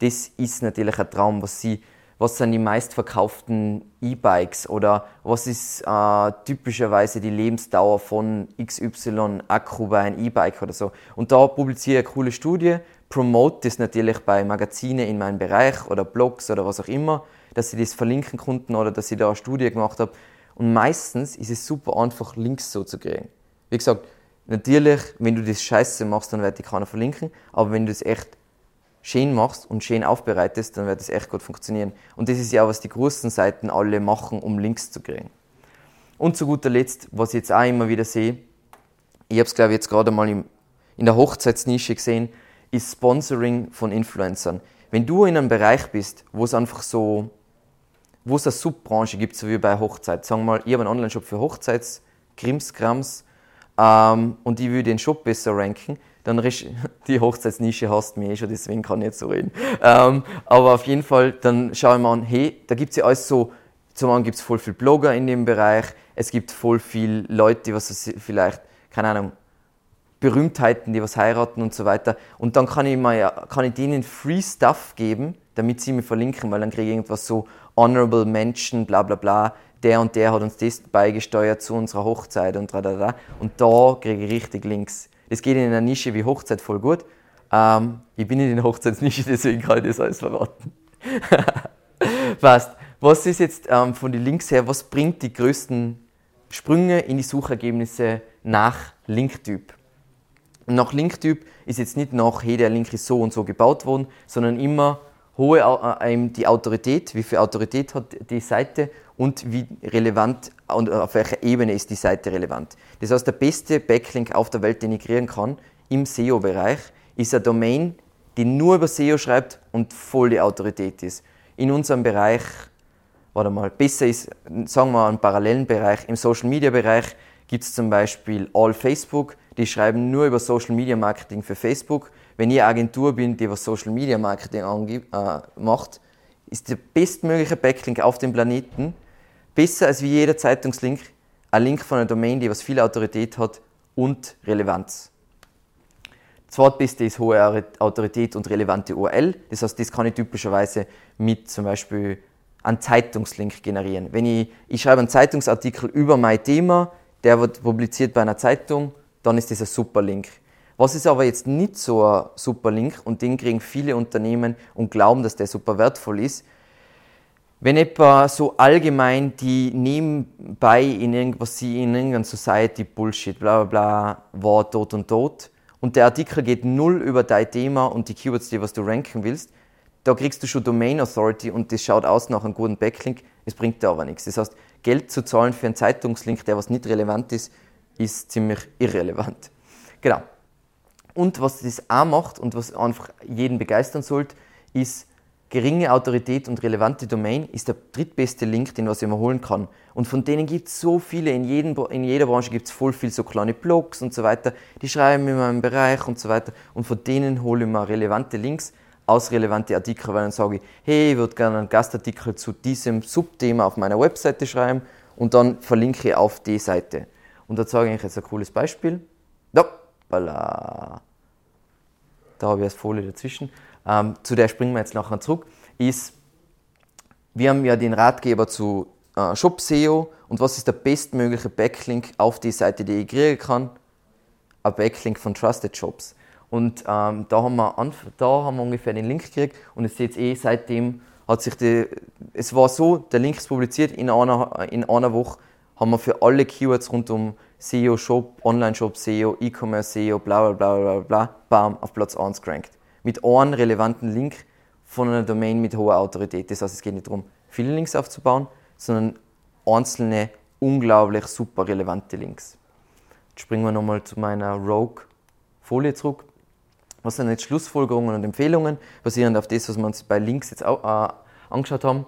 Speaker 1: Das ist natürlich ein Traum, was sie was sind die meistverkauften E-Bikes oder was ist äh, typischerweise die Lebensdauer von XY Akku bei einem E-Bike oder so. Und da publiziere ich eine coole Studie, promote das natürlich bei Magazinen in meinem Bereich oder Blogs oder was auch immer, dass sie das verlinken konnten oder dass ich da eine Studie gemacht habe. Und meistens ist es super einfach, Links so zu kriegen. Wie gesagt, natürlich, wenn du das scheiße machst, dann wird die keiner verlinken, aber wenn du es echt schön machst und schön aufbereitest, dann wird das echt gut funktionieren. Und das ist ja, was die großen Seiten alle machen, um Links zu kriegen. Und zu guter Letzt, was ich jetzt auch immer wieder sehe, ich habe es glaube ich jetzt gerade mal in der Hochzeitsnische gesehen, ist Sponsoring von Influencern. Wenn du in einem Bereich bist, wo es einfach so, wo es eine Subbranche gibt, so wie bei Hochzeit, sagen wir mal, ich habe einen Online-Shop für Hochzeits, Krimskrams ähm, und ich will den Shop besser ranken, dann die Hochzeitsnische hasst mich eh schon, deswegen kann ich jetzt so reden. Ähm, aber auf jeden Fall, dann schaue ich mir an, hey, da gibt es ja alles so, zum einen gibt es voll viele Blogger in dem Bereich, es gibt voll viele Leute, was vielleicht, keine Ahnung, Berühmtheiten, die was heiraten und so weiter. Und dann kann ich, mal, kann ich denen Free Stuff geben, damit sie mich verlinken, weil dann kriege ich irgendwas so Honorable Mention, bla bla bla, der und der hat uns das beigesteuert zu unserer Hochzeit und da, da, da. Und da kriege ich richtig Links. Das geht in einer Nische wie Hochzeit voll gut. Ähm, ich bin in der Hochzeitsnische, deswegen kann ich das alles verraten. Passt. Was ist jetzt ähm, von den Links her, was bringt die größten Sprünge in die Suchergebnisse nach Linktyp? Nach Linktyp ist jetzt nicht nach, hey, der Link ist so und so gebaut worden, sondern immer hohe äh, die Autorität, wie viel Autorität hat die Seite und wie relevant und auf welcher Ebene ist die Seite relevant. Das heißt, der beste Backlink auf der Welt, den ich kreieren kann im SEO-Bereich, ist eine Domain, die nur über SEO schreibt und voll die Autorität ist. In unserem Bereich, warte mal, besser ist, sagen wir einen parallelen Bereich, im Social-Media-Bereich gibt es zum Beispiel All Facebook, die schreiben nur über Social Media Marketing für Facebook. Wenn ich Agentur bin, die was Social Media Marketing äh, macht, ist der bestmögliche Backlink auf dem Planeten Besser als wie jeder Zeitungslink ein Link von einer Domain, die was viel Autorität hat und Relevanz. Das zweitbeste ist hohe Autorität und relevante URL. Das heißt, das kann ich typischerweise mit zum Beispiel einem Zeitungslink generieren. Wenn ich, ich schreibe einen Zeitungsartikel über mein Thema, der wird publiziert bei einer Zeitung, dann ist das ein super Link. Was ist aber jetzt nicht so ein super Link und den kriegen viele Unternehmen und glauben, dass der super wertvoll ist, wenn etwa so allgemein die nebenbei in irgendwas sie in irgendeiner Society Bullshit, bla bla bla, war dort und dort und der Artikel geht null über dein Thema und die Keywords, die was du ranken willst, da kriegst du schon Domain Authority und das schaut aus nach einem guten Backlink, es bringt dir aber nichts. Das heißt, Geld zu zahlen für einen Zeitungslink, der was nicht relevant ist, ist ziemlich irrelevant. Genau. Und was das auch macht und was einfach jeden begeistern sollte, ist, geringe Autorität und relevante Domain ist der drittbeste Link, den was ich mir holen kann. Und von denen gibt es so viele, in, jedem, in jeder Branche gibt es voll viel so kleine Blogs und so weiter, die schreiben in meinem Bereich und so weiter. Und von denen hole ich mir relevante Links aus relevante Artikel, weil dann sage ich, hey, ich würde gerne einen Gastartikel zu diesem Subthema auf meiner Webseite schreiben und dann verlinke ich auf die Seite. Und da zeige ich jetzt ein cooles Beispiel. Hoppala. Da habe ich als Folie dazwischen ähm, zu der springen wir jetzt nachher zurück, ist, wir haben ja den Ratgeber zu äh, Shop SEO und was ist der bestmögliche Backlink auf die Seite, die ich kriegen kann? Ein Backlink von Trusted Shops. Und ähm, da, haben wir da haben wir ungefähr den Link gekriegt und ihr seht eh, seitdem hat sich die, es war so, der Link ist publiziert, in einer, in einer Woche haben wir für alle Keywords rund um SEO, Shop, Online-Shop, SEO, E-Commerce, SEO, bla bla bla bla bla, bam, auf Platz 1 gerankt mit einem relevanten Link von einer Domain mit hoher Autorität. Das heißt, es geht nicht darum, viele Links aufzubauen, sondern einzelne, unglaublich super relevante Links. Jetzt springen wir nochmal zu meiner Rogue-Folie zurück. Was sind jetzt Schlussfolgerungen und Empfehlungen, basierend auf das, was wir uns bei Links jetzt auch, äh, angeschaut haben?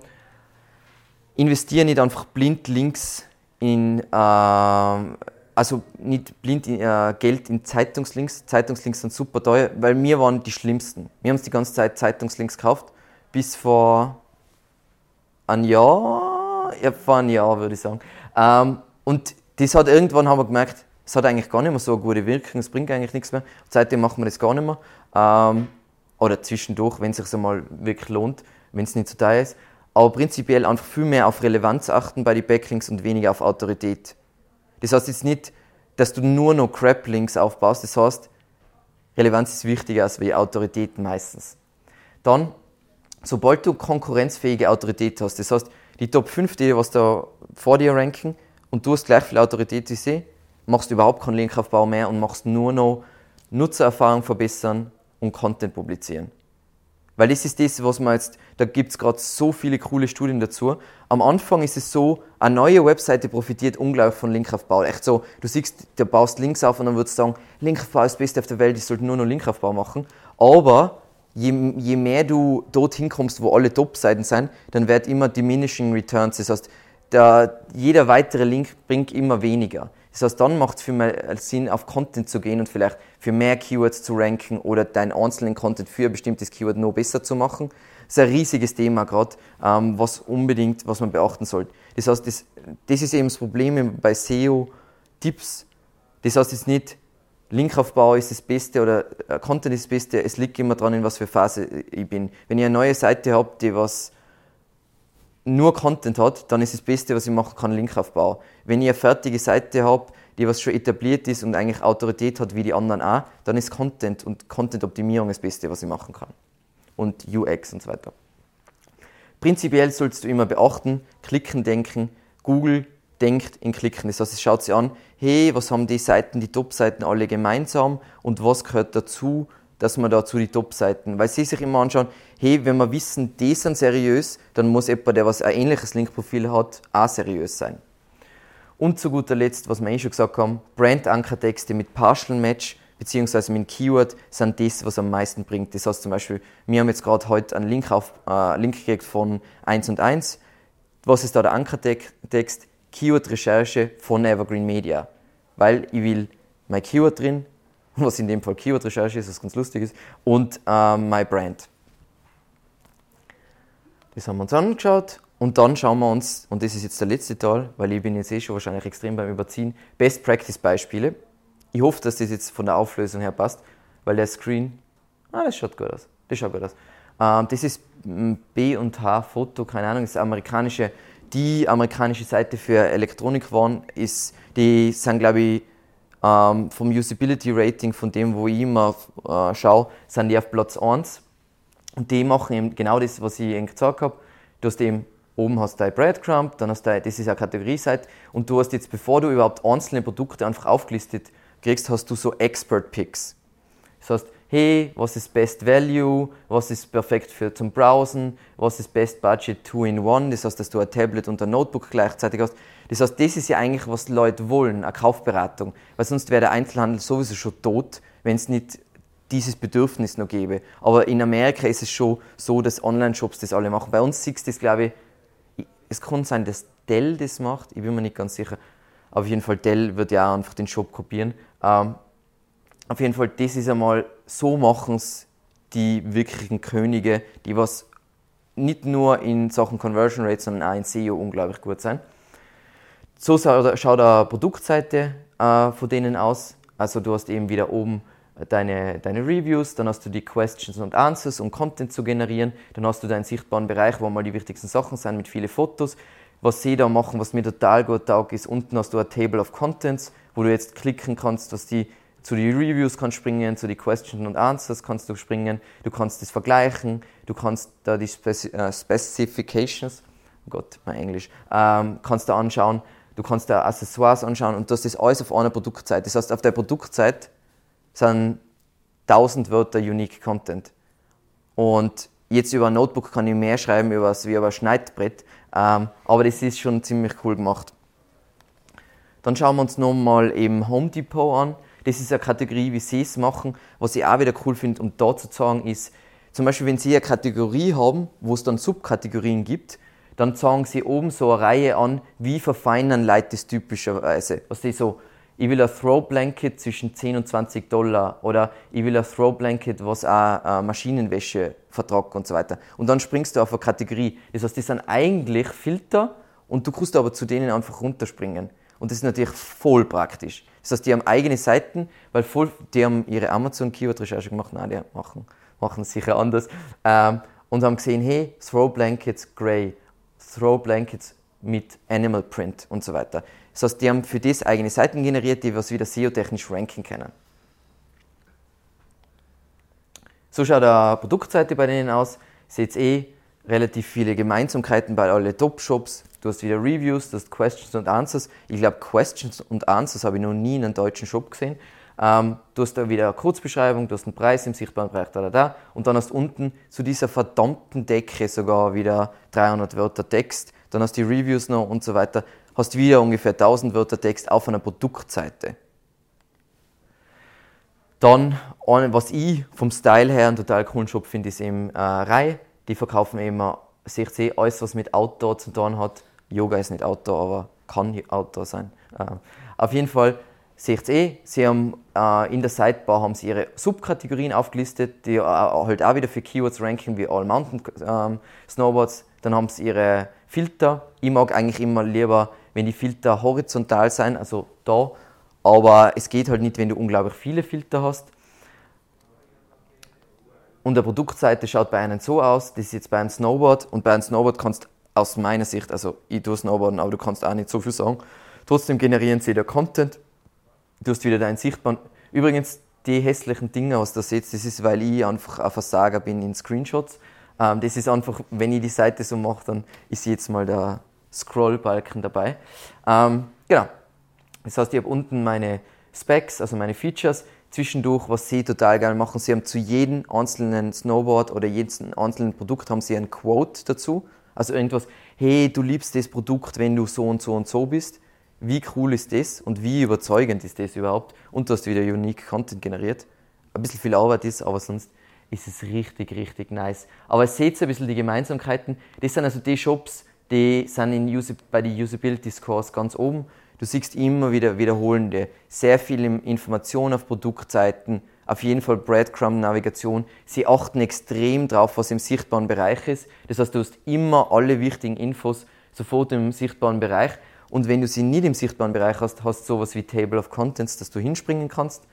Speaker 1: Investiere nicht einfach blind Links in äh, also nicht blind äh, Geld in Zeitungslinks. Zeitungslinks sind super teuer, weil wir waren die schlimmsten. Wir haben uns die ganze Zeit Zeitungslinks gekauft, bis vor ein Jahr, ja, vor ein Jahr würde ich sagen. Ähm, und das hat irgendwann haben wir gemerkt, es hat eigentlich gar nicht mehr so eine gute Wirkung, es bringt eigentlich nichts mehr. Seitdem machen wir das gar nicht mehr. Ähm, oder zwischendurch, wenn es sich einmal wirklich lohnt, wenn es nicht so teuer ist. Aber prinzipiell einfach viel mehr auf Relevanz achten bei den Backlinks und weniger auf Autorität. Das heißt jetzt nicht, dass du nur noch Crap-Links aufbaust. Das heißt, Relevanz ist wichtiger als wie Autorität meistens. Dann, sobald du konkurrenzfähige Autorität hast, das heißt, die Top 5, die was da vor dir ranken und du hast gleich viel Autorität wie sie, machst du überhaupt keinen Linkaufbau mehr und machst nur noch Nutzererfahrung verbessern und Content publizieren. Weil das ist das, was man jetzt, da gibt es gerade so viele coole Studien dazu. Am Anfang ist es so, eine neue Webseite profitiert unglaublich von Linkaufbau. Echt so, du siehst, du baust Links auf und dann würdest du sagen, Linkaufbau ist das Beste auf der Welt, ich sollte nur noch Linkaufbau machen. Aber je, je mehr du dorthin kommst, wo alle Top-Seiten sind, dann wird immer diminishing returns. Das heißt, der, jeder weitere Link bringt immer weniger. Das heißt, dann macht es viel mehr Sinn, auf Content zu gehen und vielleicht für mehr Keywords zu ranken oder deinen einzelnen Content für ein bestimmtes Keyword noch besser zu machen. Das ist ein riesiges Thema gerade, ähm, was unbedingt, was man beachten sollte. Das heißt, das, das ist eben das Problem bei SEO-Tipps. Das heißt jetzt nicht, Linkaufbau ist das Beste oder äh, Content ist das Beste. Es liegt immer dran, in was für Phase ich bin. Wenn ich eine neue Seite habe, die was nur Content hat, dann ist das Beste, was ich machen kann, Linkaufbau. Wenn ich eine fertige Seite habe, die was schon etabliert ist und eigentlich Autorität hat wie die anderen auch, dann ist Content und Content-Optimierung das Beste, was ich machen kann. Und UX und so weiter. Prinzipiell sollst du immer beachten, klicken, denken. Google denkt in klicken. Das heißt, es schaut sich an, hey, was haben die Seiten, die Top-Seiten alle gemeinsam und was gehört dazu, dass man dazu die Top-Seiten, weil sie sich immer anschauen, hey, wenn wir wissen, die sind seriös, dann muss jemand, der was ein ähnliches Linkprofil hat, auch seriös sein. Und zu guter Letzt, was wir eh schon gesagt haben, Brand-Ankertexte mit Partial Match beziehungsweise mit Keyword sind das, was am meisten bringt. Das heißt zum Beispiel, wir haben jetzt gerade heute einen Link, auf, äh, Link gekriegt von 1 und 1. Was ist da der Ankertext? Keyword-Recherche von Evergreen Media. Weil ich will mein Keyword drin, was in dem Fall Keyword-Recherche ist, was ganz lustig ist, und äh, My Brand. Das haben wir uns angeschaut und dann schauen wir uns, und das ist jetzt der letzte Teil, weil ich bin jetzt eh schon wahrscheinlich extrem beim Überziehen, Best Practice Beispiele. Ich hoffe, dass das jetzt von der Auflösung her passt, weil der Screen, ah, das schaut gut aus. Das schaut gut aus. Ähm, das ist B und H Foto, keine Ahnung, das ist amerikanische, die amerikanische Seite für Elektronikwaren ist, die sind glaube ich ähm, vom Usability Rating, von dem, wo ich immer äh, schaue, sind die auf Platz 1. Und die machen eben genau das, was ich eben gesagt habe. Du hast eben, oben hast du dein Breadcrumb, dann hast du, das ist eine Kategorieseite, und du hast jetzt, bevor du überhaupt einzelne Produkte einfach aufgelistet kriegst, hast du so Expert Picks. Das heißt, hey, was ist Best Value, was ist perfekt für zum Browsen, was ist Best Budget Two in One, das heißt, dass du ein Tablet und ein Notebook gleichzeitig hast. Das heißt, das ist ja eigentlich, was Leute wollen, eine Kaufberatung, weil sonst wäre der Einzelhandel sowieso schon tot, wenn es nicht dieses Bedürfnis noch gäbe. Aber in Amerika ist es schon so, dass Online-Shops das alle machen. Bei uns siehst du das, glaube ich, es kann sein, dass Dell das macht, ich bin mir nicht ganz sicher. Auf jeden Fall, Dell wird ja auch einfach den Shop kopieren. Ähm, auf jeden Fall, das ist einmal, so machen es die wirklichen Könige, die was nicht nur in Sachen Conversion Rate, sondern auch in SEO unglaublich gut sein. So schaut eine Produktseite äh, von denen aus. Also du hast eben wieder oben deine, deine Reviews, dann hast du die Questions und Answers, um Content zu generieren. Dann hast du deinen sichtbaren Bereich, wo mal die wichtigsten Sachen sind, mit vielen Fotos. Was sie da machen, was mir total gut taugt, ist, unten hast du ein Table of Contents, wo du jetzt klicken kannst, dass die zu den Reviews kannst springen, zu den Questions und Answers kannst du springen, du kannst das vergleichen, du kannst da die Speci äh, Specifications, oh Gott, mein Englisch, ähm, kannst du anschauen, du kannst da Accessoires anschauen und das alles auf einer Produktseite. Das heißt, auf der Produktseite sind 1000 Wörter Unique Content. Und jetzt über ein Notebook kann ich mehr schreiben über wie über ein Schneidbrett, ähm, aber das ist schon ziemlich cool gemacht. Dann schauen wir uns nochmal eben Home Depot an. Das ist eine Kategorie, wie sie es machen. Was ich auch wieder cool finde, um da zu sagen, ist, zum Beispiel, wenn sie eine Kategorie haben, wo es dann Subkategorien gibt, dann zeigen sie oben so eine Reihe an, wie verfeinern Leute das typischerweise. Was die so, ich will ein Throw Blanket zwischen 10 und 20 Dollar oder ich will ein Throw Blanket, was auch Maschinenwäsche vertragt und so weiter. Und dann springst du auf eine Kategorie. Das heißt, das sind eigentlich Filter und du kannst aber zu denen einfach runterspringen. Und das ist natürlich voll praktisch. Das heißt, die haben eigene Seiten, weil voll, die haben ihre Amazon-Keyword-Recherche gemacht. Nein, die machen, machen es sicher anders. Ähm, und haben gesehen, hey, Throw Blankets Grey, Throw Blankets mit Animal Print und so weiter. Das heißt, die haben für das eigene Seiten generiert, die was wieder SEO-technisch ranken können. So schaut eine Produktseite bei denen aus. Seht eh relativ viele Gemeinsamkeiten bei alle Top-Shops. Du hast wieder Reviews, du hast Questions und Answers. Ich glaube, Questions und Answers habe ich noch nie in einem deutschen Shop gesehen. Ähm, du hast da wieder eine Kurzbeschreibung, du hast einen Preis im sichtbaren Bereich, da, da, da. Und dann hast du unten zu dieser verdammten Decke sogar wieder 300 Wörter Text. Dann hast du die Reviews noch und so weiter. Hast wieder ungefähr 1000 Wörter Text auf einer Produktseite. Dann, was ich vom Style her einen total coolen Shop finde, ist eben äh, Rai. Die verkaufen immer, ihr, alles, was mit Outdoor zu tun hat. Yoga ist nicht Outdoor, aber kann Outdoor sein. Äh, auf jeden Fall seht ihr sie haben äh, in der Sidebar haben sie ihre Subkategorien aufgelistet, die äh, halt auch wieder für Keywords ranken wie All Mountain ähm, Snowboards. Dann haben sie ihre Filter. Ich mag eigentlich immer lieber, wenn die Filter horizontal sind, also da. Aber es geht halt nicht, wenn du unglaublich viele Filter hast. Und der Produktseite schaut bei einem so aus, das ist jetzt bei einem Snowboard und bei einem Snowboard kannst aus meiner Sicht, also ich tue Snowboarden, aber du kannst auch nicht so viel sagen. Trotzdem generieren sie da Content. Du hast wieder deinen sichtbaren. Übrigens, die hässlichen Dinge, was du seht, das ist, weil ich einfach ein Versager bin in Screenshots. Ähm, das ist einfach, wenn ich die Seite so mache, dann ist jetzt mal der Scrollbalken dabei. Ähm, genau. Das heißt, ich habe unten meine Specs, also meine Features zwischendurch, was sie total geil machen. Sie haben zu jedem einzelnen Snowboard oder jedem einzelnen Produkt haben sie ein Quote dazu. Also irgendwas, hey, du liebst das Produkt, wenn du so und so und so bist. Wie cool ist das und wie überzeugend ist das überhaupt? Und du hast wieder Unique Content generiert. Ein bisschen viel Arbeit ist, aber sonst ist es richtig, richtig nice. Aber seht ein bisschen die Gemeinsamkeiten. Das sind also die Shops, die sind in bei den Usability Scores ganz oben. Du siehst immer wieder wiederholende, sehr viele Informationen auf Produktseiten, auf jeden Fall Breadcrumb-Navigation. Sie achten extrem drauf, was im sichtbaren Bereich ist. Das heißt, du hast immer alle wichtigen Infos sofort im sichtbaren Bereich. Und wenn du sie nicht im sichtbaren Bereich hast, hast du sowas wie Table of Contents, dass du hinspringen kannst.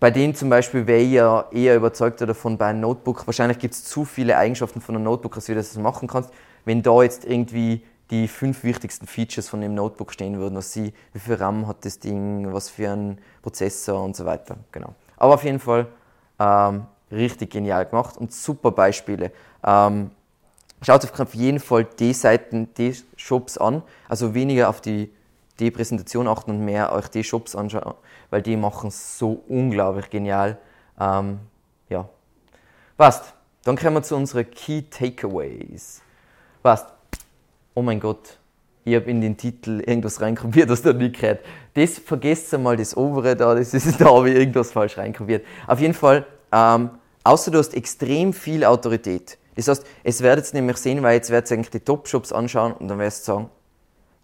Speaker 1: Bei denen zum Beispiel wäre ich ja eher überzeugt davon bei einem Notebook. Wahrscheinlich gibt es zu viele Eigenschaften von einem Notebook, als du das machen kannst. Wenn da jetzt irgendwie die fünf wichtigsten Features von dem Notebook stehen würden, was sie, wie viel RAM hat das Ding, was für ein Prozessor und so weiter. Genau. Aber auf jeden Fall ähm, richtig genial gemacht und super Beispiele. Ähm, schaut euch auf jeden Fall die Seiten, die Shops an, also weniger auf die, die Präsentation achten und mehr euch die Shops anschauen, weil die machen es so unglaublich genial. Ähm, ja, passt. Dann kommen wir zu unseren Key Takeaways. Passt. Oh mein Gott, ich habe in den Titel irgendwas reinkopiert, was da nicht gehört. Das vergesst einmal, das obere da, das ist da habe ich irgendwas falsch reinkopiert. Auf jeden Fall, ähm, außer du hast extrem viel Autorität. Das heißt, es werdet nämlich sehen, weil jetzt werdet ihr eigentlich die Top-Shops anschauen und dann werdet ihr sagen,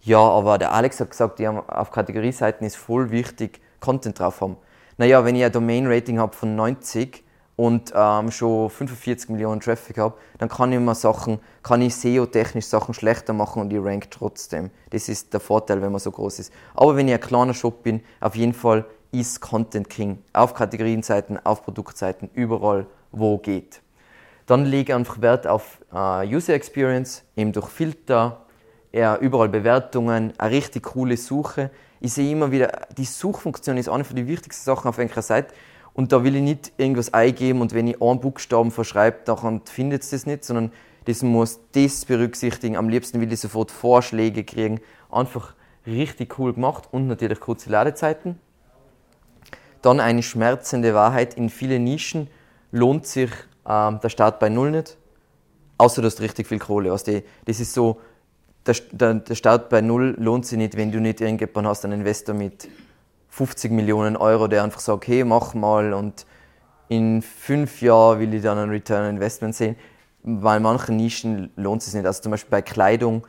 Speaker 1: ja, aber der Alex hat gesagt, die haben auf Kategorieseiten ist voll wichtig, Content drauf haben. Naja, wenn ich ein Domain-Rating habe von 90 und ähm, schon 45 Millionen Traffic habe, dann kann ich immer Sachen, kann ich SEO-technisch Sachen schlechter machen und ich rank trotzdem. Das ist der Vorteil, wenn man so groß ist. Aber wenn ich ein kleiner Shop bin, auf jeden Fall ist Content King. Auf Kategorienseiten, auf Produktseiten, überall, wo geht. Dann lege einfach Wert auf äh, User Experience, eben durch Filter, ja, überall Bewertungen, eine richtig coole Suche. Ich sehe immer wieder, die Suchfunktion ist eine von den wichtigsten Sachen auf einer Seite. Und da will ich nicht irgendwas eingeben und wenn ich einen Buchstaben verschreibe, dann findet es das nicht, sondern das muss das berücksichtigen. Am liebsten will ich sofort Vorschläge kriegen. Einfach richtig cool gemacht und natürlich kurze Ladezeiten. Dann eine schmerzende Wahrheit. In vielen Nischen lohnt sich ähm, der Start bei Null nicht. Außer du hast richtig viel Kohle. Also das ist so, der, der, der Start bei Null lohnt sich nicht, wenn du nicht irgendjemanden hast, einen Investor mit 50 Millionen Euro, der einfach sagt, hey, mach mal und in fünf Jahren will ich dann ein Return on Investment sehen. Weil manche Nischen lohnt es sich nicht. Also zum Beispiel bei Kleidung,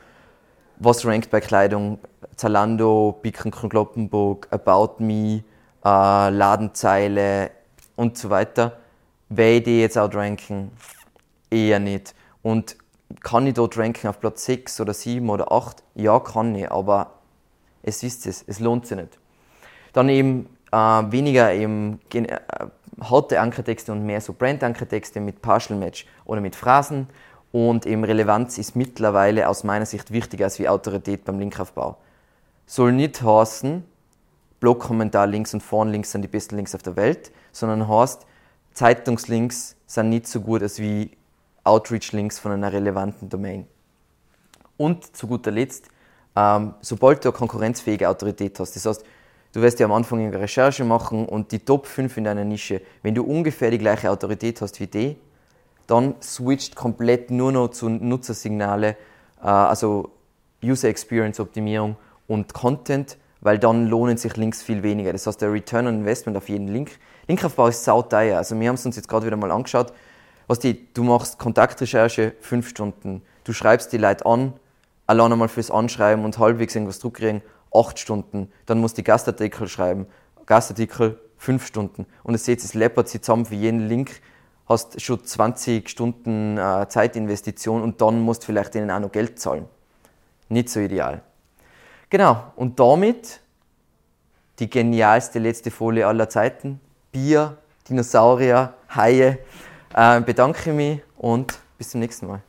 Speaker 1: was rankt bei Kleidung? Zalando, Bicken Kloppenburg, About Me, äh, Ladenzeile und so weiter. Werde ich die jetzt outranken? Eher nicht. Und kann ich dort ranken auf Platz 6 oder 7 oder 8? Ja, kann ich, aber es ist es, es lohnt sich nicht. Dann eben äh, weniger eben äh, harte Ankertexte und mehr so Brand-Ankertexte mit Partial Match oder mit Phrasen. Und eben Relevanz ist mittlerweile aus meiner Sicht wichtiger als wie Autorität beim Linkaufbau. Soll nicht heißen, Blog-Kommentar-Links und Foren-Links sind die besten Links auf der Welt, sondern heißt, Zeitungslinks sind nicht so gut als wie Outreach-Links von einer relevanten Domain. Und zu guter Letzt, ähm, sobald du eine konkurrenzfähige Autorität hast, das heißt, du wirst ja am Anfang eine Recherche machen und die Top 5 in deiner Nische, wenn du ungefähr die gleiche Autorität hast wie die, dann switcht komplett nur noch zu Nutzersignale, äh, also User Experience Optimierung und Content, weil dann lohnen sich Links viel weniger. Das heißt, der Return on Investment auf jeden Link. Linkaufbau ist sauteuer. Also wir haben es uns jetzt gerade wieder mal angeschaut. Was die, du machst Kontaktrecherche fünf Stunden. Du schreibst die Leute an, allein einmal fürs Anschreiben und halbwegs irgendwas zurückkriegen, acht Stunden. Dann musst du die Gastartikel schreiben. Gastartikel fünf Stunden. Und ihr seht, es läppert sich zusammen für jeden Link. Hast schon 20 Stunden äh, Zeitinvestition und dann musst du vielleicht ihnen auch noch Geld zahlen. Nicht so ideal. Genau, und damit die genialste letzte Folie aller Zeiten. Bier, Dinosaurier, Haie. Äh, bedanke mich und bis zum nächsten Mal.